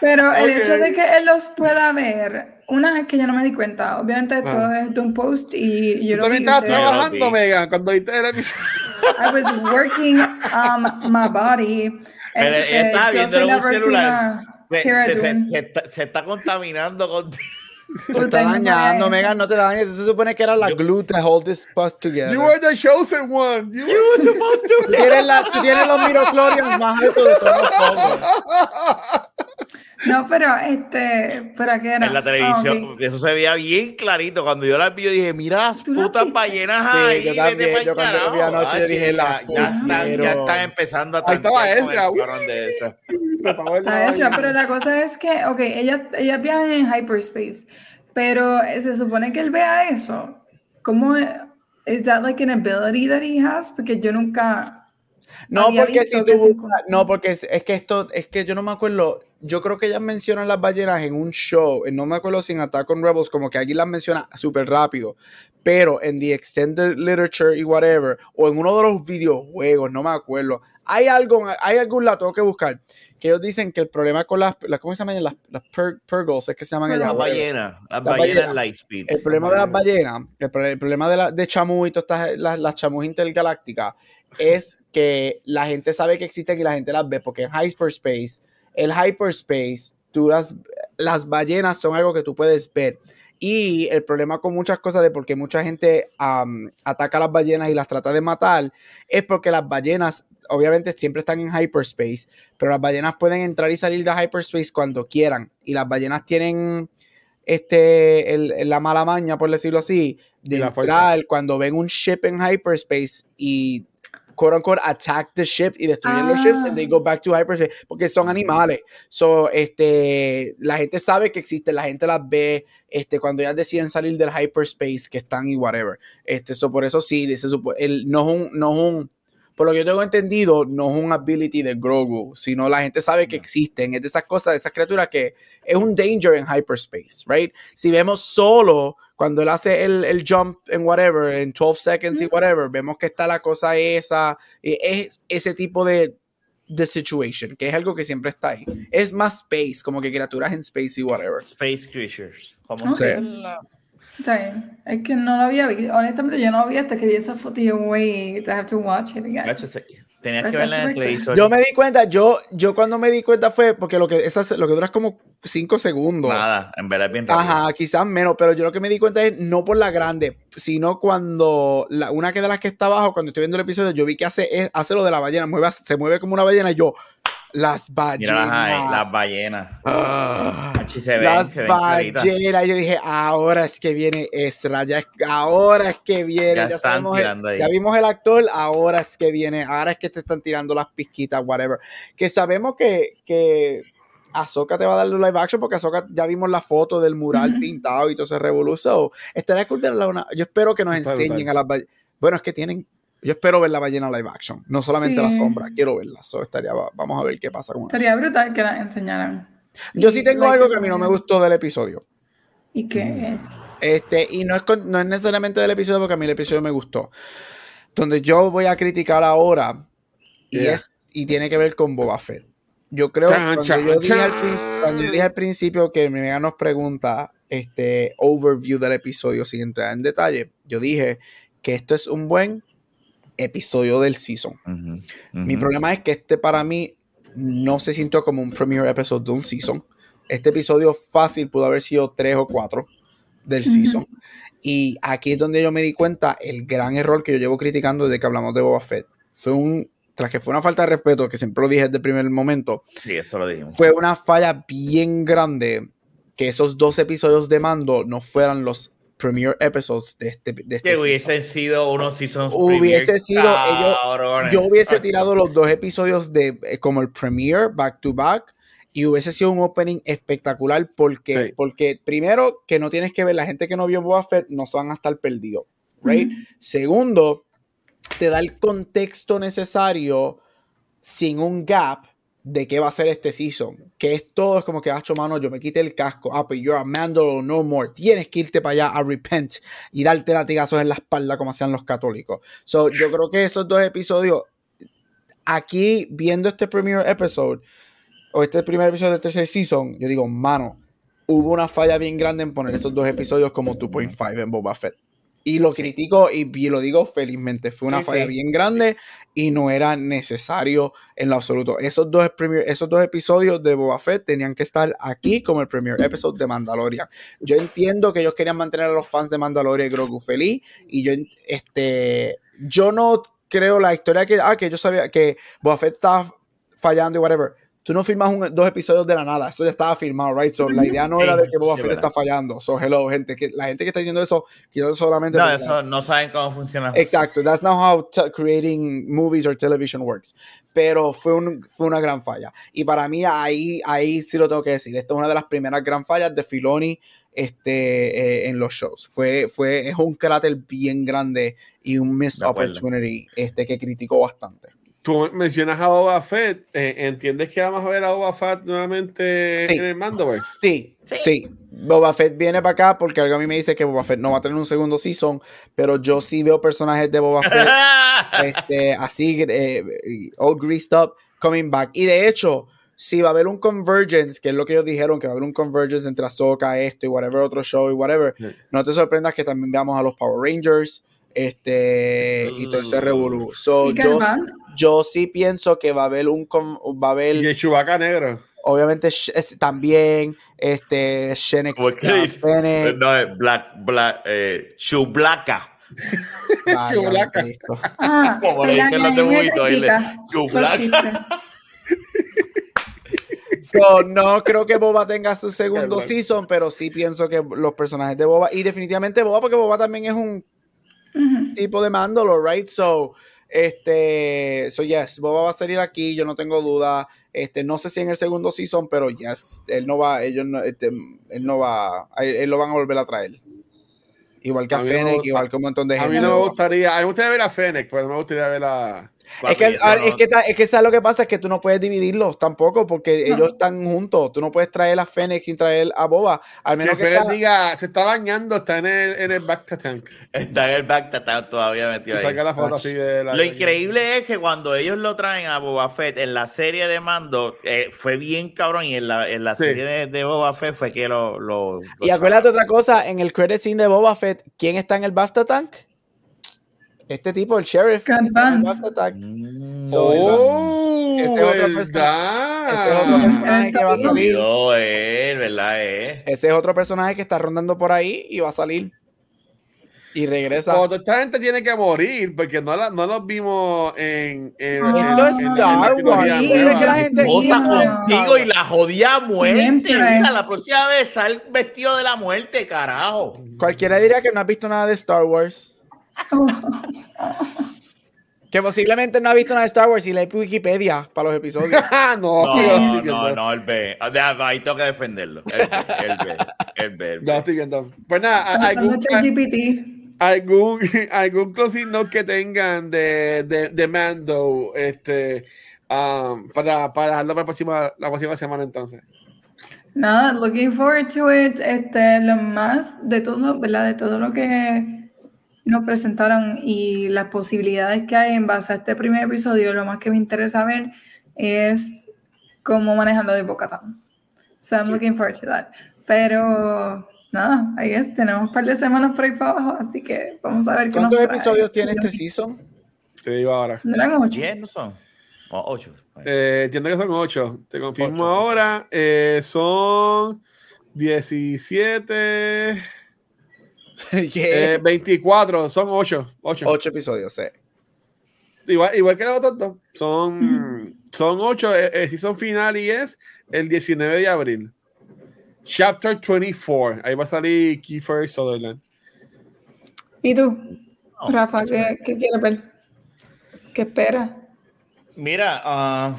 Pero el hecho de que él los pueda ver, una vez que yo no me di cuenta, obviamente Ah. todo es de un post y yo Tú lo también estabas trabajando, vi. Megan, cuando viste el episodio. I was working um, my body. Pero Este, estaba yo viendo en un celular. Se, se- se- está, se está contaminando con. Se está dañando. Megan, no te dañes. Se supone que era la glue to hold this bus together. You were the chosen one. You were Tú tienes, la, tú tienes los miroclorians más altos de todos nosotros. [LAUGHS] No, pero este, ¿para qué era? En la Ah, televisión, ok. eso se veía bien clarito. Cuando yo la vi, yo dije, mira las ¿Tú la putas ballenas Sí, ahí. yo también, yo cuando lo vi anoche, yo Ay, dije, ya, la ya, están, ya están empezando a Ahí estaba Ezra, de [LAUGHS] eso. Hecho, pero la cosa es que, ok, ellas, ellas viajan en hyperspace, pero eh, se supone que él vea eso. ¿Cómo? ¿Es that like an ability that he has? Porque yo nunca... No, porque si tú no, porque es, es que esto, es que yo no me acuerdo, yo creo que ellas mencionan las ballenas en un show, eh, no me acuerdo si en Attack on Rebels, como que alguien las menciona súper rápido, pero en The Extended Literature y whatever, o en uno de los videojuegos, no me acuerdo, hay algo, hay algún la tengo que buscar, que ellos dicen que el problema con las, las ¿cómo se llaman? Las, las per- Purgles, es que se llaman ellas. Las ballenas, las ballenas. Lightspeed. El problema de las ballenas, el, pro- el problema de, la, de Chamu y todas estas, las, las Chamus intergalácticas, es que la gente sabe que existen y la gente las ve, porque en hyperspace, el hyperspace, tú las, las ballenas son algo que tú puedes ver. Y el problema con muchas cosas de por qué mucha gente ataca a las ballenas y las trata de matar, es porque las ballenas, obviamente, siempre están en hyperspace, pero las ballenas pueden entrar y salir de hyperspace cuando quieran. Y las ballenas tienen este, el- la mala maña, por decirlo así, de entrar cuando ven un ship en hyperspace y quote unquote attack the ship y destruyen los ships Ah. and they go back to hyperspace porque son animales. So, este, la gente sabe que existen, la gente las ve, este, cuando ellas deciden salir del hyperspace que están y whatever. Este, so, por eso sí, el, no es un, no es un, por lo que yo tengo entendido, no es un ability de Grogu, sino la gente sabe que existen, es de esas cosas, de esas criaturas que es un danger en hyperspace, right? Si vemos solo cuando él hace el, el jump en whatever, en 12 seconds y whatever, vemos que está la cosa esa, es ese tipo de, de situation, que es algo que siempre está ahí. Es más space, como que criaturas en space y whatever. Space Creatures. ¿Cómo Ok. Está bien. Es que no lo había visto. Honestamente, yo no lo vi hasta que vi esa foto y yo, wait, I have to watch it again. Tenías Pero que verla en el televisor. Yo me di cuenta, yo, yo cuando me di cuenta fue porque lo que, esas, lo que dura es como 5 segundos. Nada, en verdad es bien rápido. Ajá, quizás menos, pero yo lo que me di cuenta es no por la grande, sino cuando la, una que de las que está abajo, cuando estoy viendo el episodio, yo vi que hace, es- hace lo de la ballena, mueve, se mueve como una ballena y yo, las ballenas. Mira las ahí, las ballenas. Ah, ven, las se ven claritas. ballenas. Yo dije, ahora es que viene Ezra, ya ahora es que viene. Ya Ya, están sabemos el- tirando ahí. ya vimos el actor, ahora es que viene, ahora es que te están tirando las pizquitas, whatever. Que sabemos que, que Ahsoka te va a dar live action porque Ahsoka ya vimos la foto del mural pintado y todo se revolucionó. Estaría cool verla una- Yo espero que nos enseñen a las ballenas. Bueno, es que tienen. Yo espero ver la ballena live action, no solamente la Sí. sombra, quiero verla. So, estaría, vamos a ver qué pasa con eso. Sería brutal que la enseñaran. Yo sí tengo Like, algo que a mí no me gustó del episodio. ¿Y qué es? Este, y no es, con- no es necesariamente del episodio porque a mí el episodio me gustó. Donde yo voy a criticar ahora y, Yeah. es, y tiene que ver con Boba Fett. Yo creo Chan, cuando, yo dije al cuando yo dije al principio que mi amiga nos pregunta este overview del episodio sin entrar en detalle, yo dije que esto es un buen episodio del season. Mi problema es que este para mí no se sintió como un premiere episode de un season. Este episodio fácil pudo haber sido tres o cuatro del season. Y aquí es donde yo me di cuenta el gran error que yo llevo criticando desde que hablamos de Boba Fett. Fue un, tras que fue una falta de respeto, que siempre lo dije desde el primer momento, Sí, eso lo dijimos. fue una falla bien grande que esos dos episodios de mando no fueran los premiere episodes de este, de este Que season. hubiesen sido unos seasons Hubiese premier sido ellos-. Yo hubiese tirado [LAUGHS] los dos episodios de eh, como el premiere back to back y hubiese sido un opening espectacular porque, Sí. porque primero que no tienes que ver la gente que no vio Boba Fett no se van a estar perdidos, right? Segundo, te da el contexto necesario sin un gap de qué va a ser este season. Que es todo, es como que, hacho, mano, yo me quité el casco. Ah, pues you're a Mandalore no more. Tienes que irte para allá a repent y darte latigazos en la espalda como hacían los católicos. So, yo creo que esos dos episodios, aquí viendo este premiere episode, o este primer episodio del tercer season, yo digo, mano, hubo una falla bien grande en poner esos dos episodios como 2.5 en Boba Fett. Y lo critico y, y lo digo felizmente. Fue una Sí, falla sí. bien grande y no era necesario en lo absoluto. Esos dos, premier- esos dos episodios de Boba Fett tenían que estar aquí como el primer episodio de Mandalorian. Yo entiendo que ellos querían mantener a los fans de Mandalorian y Grogu feliz. Y yo, este, yo no creo la historia que, ah, que yo sabía que Boba Fett estaba fallando y whatever. Tú no filmas un- dos episodios de la nada, eso ya estaba filmado, right? So, la idea no era de que Boba Sí, Fett verdad. está fallando. So, hello, gente, que la gente que está diciendo eso, quizás solamente. No, eso no saben cómo funciona. Exacto, that's not how creating movies or television works. Pero fue, un- fue una gran falla. Y para mí ahí, ahí sí lo tengo que decir. Esta es una de las primeras gran fallas de Filoni este, eh, en los shows. Fue, fue, es un cráter bien grande y un missed opportunity este, que criticó bastante. Tú mencionas a Boba Fett. eh, ¿Entiendes que vamos a ver a Boba Fett nuevamente Sí. en el Mandoverse? Sí, sí, Boba Fett viene para acá porque algo a mí me dice que Boba Fett no va a tener un segundo season, pero yo sí veo personajes de Boba Fett [LAUGHS] este, así, eh, all greased up, coming back. Y de hecho, si va a haber un convergence, que es lo que ellos dijeron, que va a haber un convergence entre Ahsoka, esto y whatever otro show y whatever, Sí. no te sorprendas que también veamos a los Power Rangers, este, y todo ese revolú. So, ¿Y yo? Yo sí pienso que va a haber un, con- va a haber, Y el Chewbacca negro. obviamente, es- también, este, Shenek No, es Black, Black, eh, Chublaca. Chewbacca. [LAUGHS] Ah, [LAUGHS] Como [LAUGHS] no creo que Boba tenga su segundo bueno. season, pero sí pienso que los personajes de Boba, y definitivamente Boba, porque Boba también es un tipo de Mandalore, right? So, este, so yes, Boba va a salir aquí, yo no tengo duda. Este, no sé si en el segundo season, pero yes, él no va, ellos no, este, él no va, a él, él lo van a volver a traer. Igual que a, A mí no Fennec, igual que un montón de A gente. mí de no me gustaría, a mí me gustaría ver a Fennec, pero no me gustaría ver a. Es que, a- eso es, que, es que ¿sabes lo que pasa? Es que tú no puedes dividirlos tampoco porque No. ellos están juntos. Tú no puedes traer a Fennec sin traer a Boba. Al Que menos que sea, diga, se está bañando, está en el, en el back tank. Está en el back, está todavía metido ahí. saca la foto así de la. Lo increíble es que cuando ellos lo traen a Boba Fett en la serie de Mando, eh, fue bien cabrón. Y en la, en la Sí. serie de, de Boba Fett fue que lo. lo- lo Y acuérdate otra cosa, en el credit scene de Boba Fett, ¿quién está en el BAFTA tank? Este tipo, el sheriff. Cat tank. Mm, So, ¡Oh! ese es otro ¿verdad? Ese es otro personaje que va a salir. olvidó él, ¿verdad? Eh. Ese es otro personaje que está rondando por ahí y va a salir. Y regresa. Esta gente tiene que morir porque no, la, no los vimos en. en Esto en- es en- Star la Wars, sí, nueva. es que la gente- Cosa Sí, contigo y la jodía muerte. Mira, la próxima vez sal vestido de la muerte, carajo. Cualquiera diría que no has visto nada de Star Wars. [LAUGHS] Que posiblemente no ha visto nada de Star Wars y lee Wikipedia para los episodios. [LAUGHS] Ah, no, No, no, no, él ve. Ah, deja, Ahí tengo que defenderlo. Él ve, él ve, él Ya estoy viendo. Pues nada, algún, algún, algún closing note que tengan de, de, de Mando este, um, para, para dejarlo para la próxima, la próxima semana entonces. Nada, looking forward to it. Este, lo más de todo, ¿verdad? De todo lo que nos presentaron y las posibilidades que hay en base a este primer episodio, lo más que me interesa ver es cómo manejan lo de Bocatan. So I'm looking forward to that. Pero nada, I guess tenemos un par de semanas por ahí para abajo, así que vamos a ver qué nos ¿Cuántos trae. episodios tiene este season? Te digo ahora. ¿No eran ocho? ¿Diez no son? O ocho. Eh, entiendo que son 8. Te confirmo Ocho. ahora. Eh, son 17. [LAUGHS] Yeah. eh, 24. Son 8. 8. Ocho episodios, sí. Igual, igual que los otros dos. Son, son 8. El season final y es el 19 de abril. Chapter 24. Ahí va a salir Kiefer Sutherland. ¿Y tú, No, Rafa, qué, qué quieres ver? ¿Qué esperas? Mira, ah,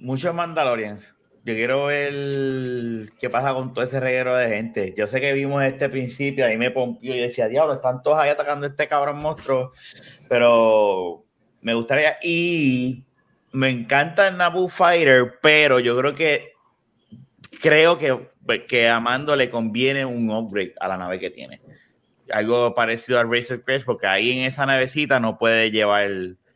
muchos Mandalorians. Yo quiero ver qué pasa con todo ese reguero de gente. Yo sé que vimos este principio, ahí me pompió y decía, diablo, están todos ahí atacando a este cabrón monstruo. Pero me gustaría. Y me encanta el Naboo Fighter, pero yo creo que creo que, que a Mando le conviene un upgrade a la nave que tiene. Algo parecido al Razor Crest, porque ahí en esa navecita no puede llevar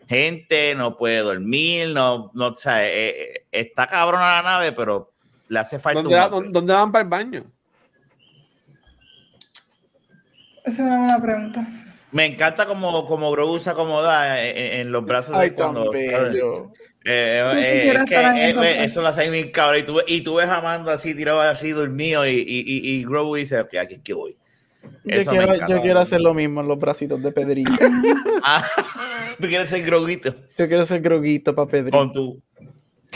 gente, no puede dormir, no, no, o sea, eh, eh, está cabrona la nave, pero le hace falta ¿Dónde, va- dónde- van para el baño? Esa es una buena pregunta. Me encanta como, como Grogu se acomoda en, los brazos Ay, de cuando. bello. Eh, eh, es que eh, eh, eso lo hace bien cabrón. Y tú, y tú ves a Mando así, tirado así, dormido, y, y, y, y Grogu dice, aquí es que voy. Yo quiero, encanta. yo quiero hacer lo mismo en los bracitos de Pedrito. [LAUGHS] Ah, tú quieres ser Groguito Yo quiero ser groguito para Pedrito. con tu.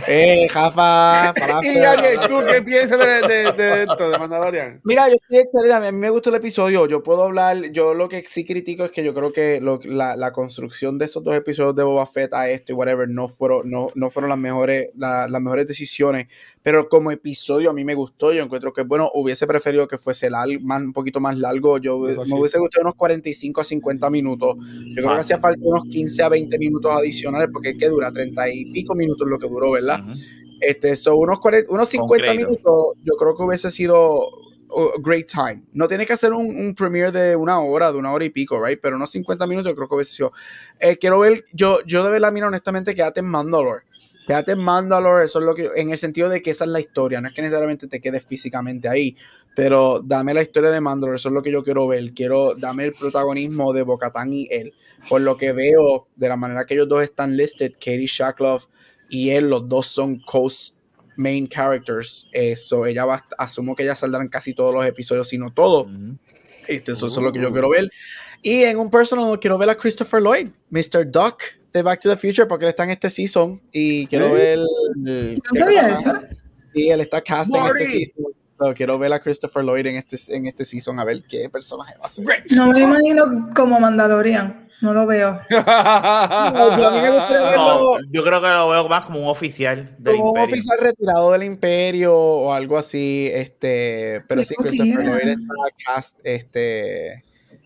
Eh, Jafa, [LAUGHS] Y Ariel, ¿tú qué piensas de, de, de esto, de Mandalorian? Mira, yo estoy excelente. A mí me gustó el episodio. Yo puedo hablar. Yo lo que sí critico es que yo creo que lo- la, la construcción de esos dos episodios de Boba Fett a esto y whatever no fueron, no, no fueron las mejores, la- las mejores decisiones. Pero como episodio a mí me gustó. Yo encuentro que, bueno, hubiese preferido que fuese lar- más, un poquito más largo. Yo Eso me sí. hubiese gustado unos 45 a 50 minutos. Yo creo que hacía falta unos 15 a 20 minutos adicionales porque es que dura 30 y pico minutos lo que duró, ¿verdad? Ujú. Este, son unos, 40 unos 50 Concreto. minutos, yo creo que hubiese sido a great time. No tiene que hacer un, un premiere de una hora, de una hora y pico, right? Pero unos 50 minutos yo creo que hubiese sido. Eh, quiero ver, yo, yo de verdad, mira, honestamente, quédate en Mandalore. Quédate en Mandalore, eso es lo que, en el sentido de que esa es la historia, no es que necesariamente te quedes físicamente ahí, pero dame la historia de Mandalore, eso es lo que yo quiero ver. Quiero, dame el protagonismo de Bocatán y él. Por lo que veo, de la manera que ellos dos están listed, Katie Shackloff y él, los dos son coast main characters. Eso, ella va, asumo que ella saldrá en casi todos los episodios, si no todos. Ujú. Este, eso, eso es lo que yo quiero ver. Y en un personal, quiero ver a Christopher Lloyd, Mr. Doc de Back to the Future, porque él está en este season. Y quiero ¿Sí? ver. No sabía eso. Sí, él está cast en Marty. este season. So, quiero ver a Christopher Lloyd en este, en este season, a ver qué personaje va a ser. No me imagino como Mandalorian. No lo veo. [LAUGHS] No, yo creo que lo veo más como un oficial del como un oficial retirado del imperio o algo así, este, pero sí, Christopher. Lloyd está cast este,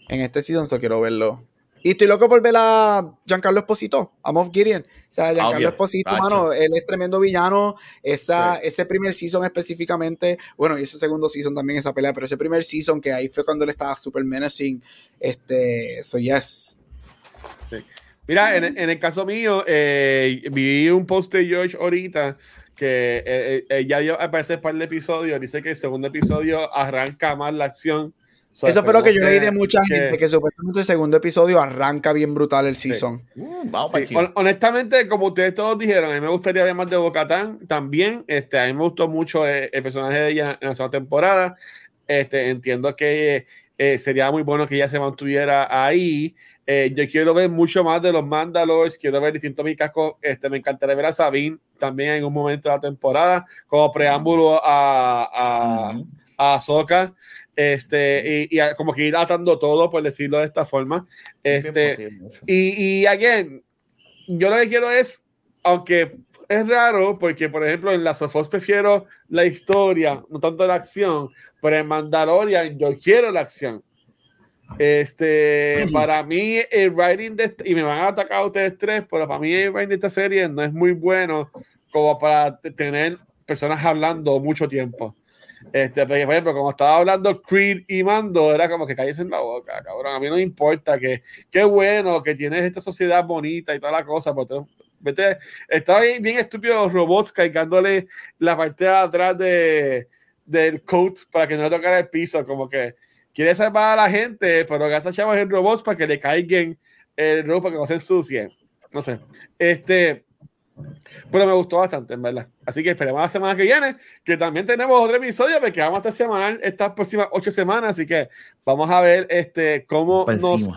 en este season, so quiero verlo. Y estoy loco por ver a Giancarlo Esposito, a Moff Gideon. O sea, Giancarlo Obvio, Esposito, mano, él es tremendo villano. Esa, Ese primer season específicamente, bueno, y ese segundo season también, esa pelea, pero ese primer season que ahí fue cuando él estaba super menacing. Este, so yes. Mira, en, en el caso mío, eh, vi un post de George ahorita que eh, eh, ya dio aparece un par de episodios. Dice que el segundo episodio arranca más la acción. So, Eso fue lo que yo leí de mucha que- gente, que supuestamente el segundo episodio arranca bien brutal el season. Uh, vamos Sí, para hon- honestamente, como ustedes todos dijeron, a mí me gustaría ver más de Bocatán también. Este, a mí me gustó mucho eh, el, personaje de ella en la segunda temporada. Este, entiendo que eh, sería muy bueno que ella se mantuviera ahí. Eh, yo quiero ver mucho más de los Mandalores, quiero ver distintos micascos. Este, me encantaría ver a Sabine también en un momento de la temporada, como preámbulo a, a, a Ahsoka. Este, y, y a- como que ir atando todo, por decirlo de esta forma. Este, y, y again, yo lo que quiero es, aunque es raro, porque por ejemplo en la Sofos prefiero la historia, no tanto la acción, pero en Mandalorian yo quiero la acción. Este, [CLEARS THROAT] para mí el writing de este- y me van a atacar a ustedes tres, pero para mí el writing de esta serie no es muy bueno como para tener personas hablando mucho tiempo. Este, porque, por ejemplo, como estaba hablando Creed y Mando, era como que calles en la boca, cabrón. A mí no me importa que qué bueno que tienes esta sociedad bonita y toda la cosa, pero vete, estaba bien, bien estúpido robots cargándole la parte de atrás de, del coat para que no le tocara el piso, como que quiere salvar a la gente, pero gasta chavos en robots para que le caigan el para que no se ensucien. No sé. Este, pero me gustó bastante, en verdad. Así que esperemos la semana que viene, que también tenemos otro episodio, porque vamos a estar semanal estas próximas ocho semanas, así que vamos a ver este, cómo, nos,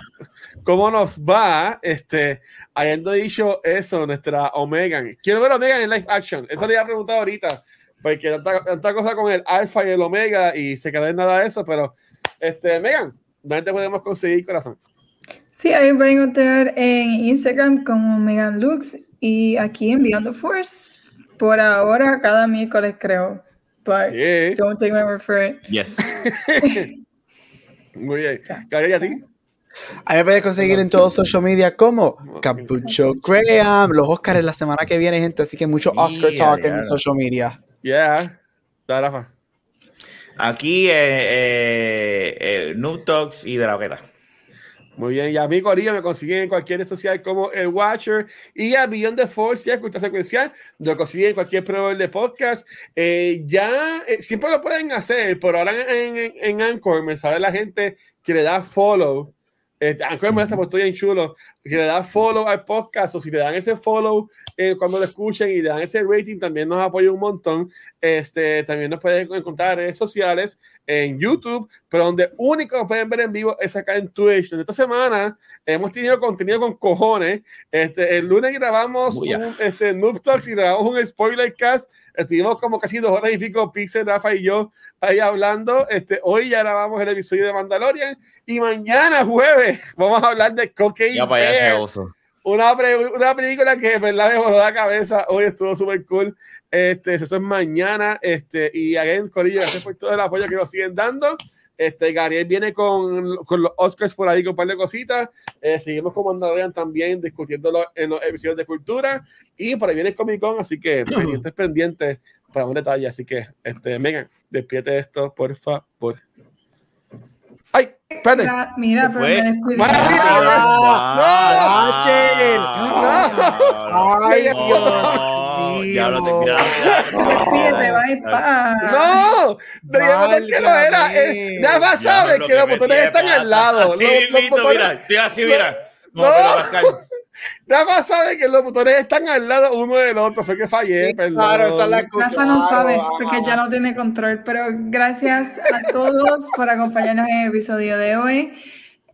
cómo nos va, este, habiendo dicho eso, nuestra Omegan. Quiero ver a Omegan en live action. Eso le iba a preguntar ahorita, porque tanta, tanta cosa con el Alpha y el Omega y se quedó en nada de eso, pero, este, Megan, ¿dónde te podemos conseguir, corazón? Sí, ahí pueden encontrar en Instagram como Megan Lux y aquí en Beyond the Force. Por ahora, cada miércoles creo. But don't take my word for it. Yes. [LAUGHS] muy bien. Gabriel, ¿y a ti? A mí me puedes conseguir en todos social media como Capucho Graham. Los Oscars la semana que viene, gente. Así que mucho Oscar talk en mi social media. Yeah. Rafa. Aquí, eh, eh, eh, Noob Talks y de la hoguera. Muy bien, y a mí, Corillo, me consiguen en cualquier red social como El Watcher y a Beyond the Force, ya escucha secuencial, lo consiguen en cualquier proveedor de podcast. Eh, ya, eh, siempre lo pueden hacer, pero ahora en, en, en Anchor me sabe la gente que le da follow. Este, Anchor me porque estoy en chulo, que le da follow al podcast o si le dan ese follow eh, cuando lo escuchen y le dan ese rating, también nos apoya un montón. Este, también nos pueden encontrar en redes sociales, en YouTube, pero donde único nos pueden ver en vivo es acá en Twitch. Esta semana hemos tenido contenido con cojones. Este, el lunes grabamos un este, Noob Talks y grabamos un spoiler cast. Estuvimos como casi dos horas y pico, Pixel, Rafa y yo ahí hablando. Este, hoy ya grabamos el episodio de Mandalorian y mañana jueves [LAUGHS] vamos a hablar de Cocaine ya Una, una, película que en verdad me voló la cabeza. Hoy estuvo súper cool. Este, eso es mañana. Este, y again, Corillo, gracias por todo el apoyo que nos siguen dando. Este, Gabriel viene con, con los Oscars por ahí con un par de cositas. Eh, seguimos con Mandalorian también discutiéndolo en los episodios de cultura. Y por ahí viene el Comic Con, así que [CLEARS THROAT] pendientes, pendientes para un detalle. Así que, este, vengan, despierte esto, por favor. Espérate. Mira, mira pero me descuidé. ¡No! ¡No! ¡Ay, Dios! Ya lo paz. ¡No! Debíamos que no era. eh, Nada más Ya, sabes que los botones están al lado. Así mira, estoy así, mira. No. Más sabes que los botones están al lado uno del otro. Fue que fallé, Sí, perdón. claro, esa es la cosa. Rafa no sabe ajá. porque ya no tiene control, pero gracias a todos por acompañarnos en el episodio de hoy.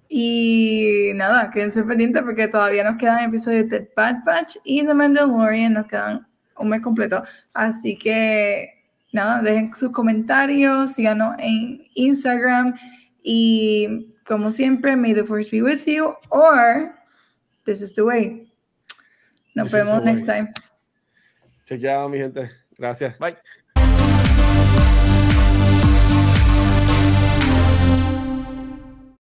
Y nada, quédense pendientes porque todavía nos quedan episodios de Bad Batch y The Mandalorian, nos quedan un mes completo. Así que nada, dejen sus comentarios, síganos en Instagram y como siempre, may the force be with you or this is the way. Nos This vemos the way. next time. Chequeado, mi gente. Gracias. bye.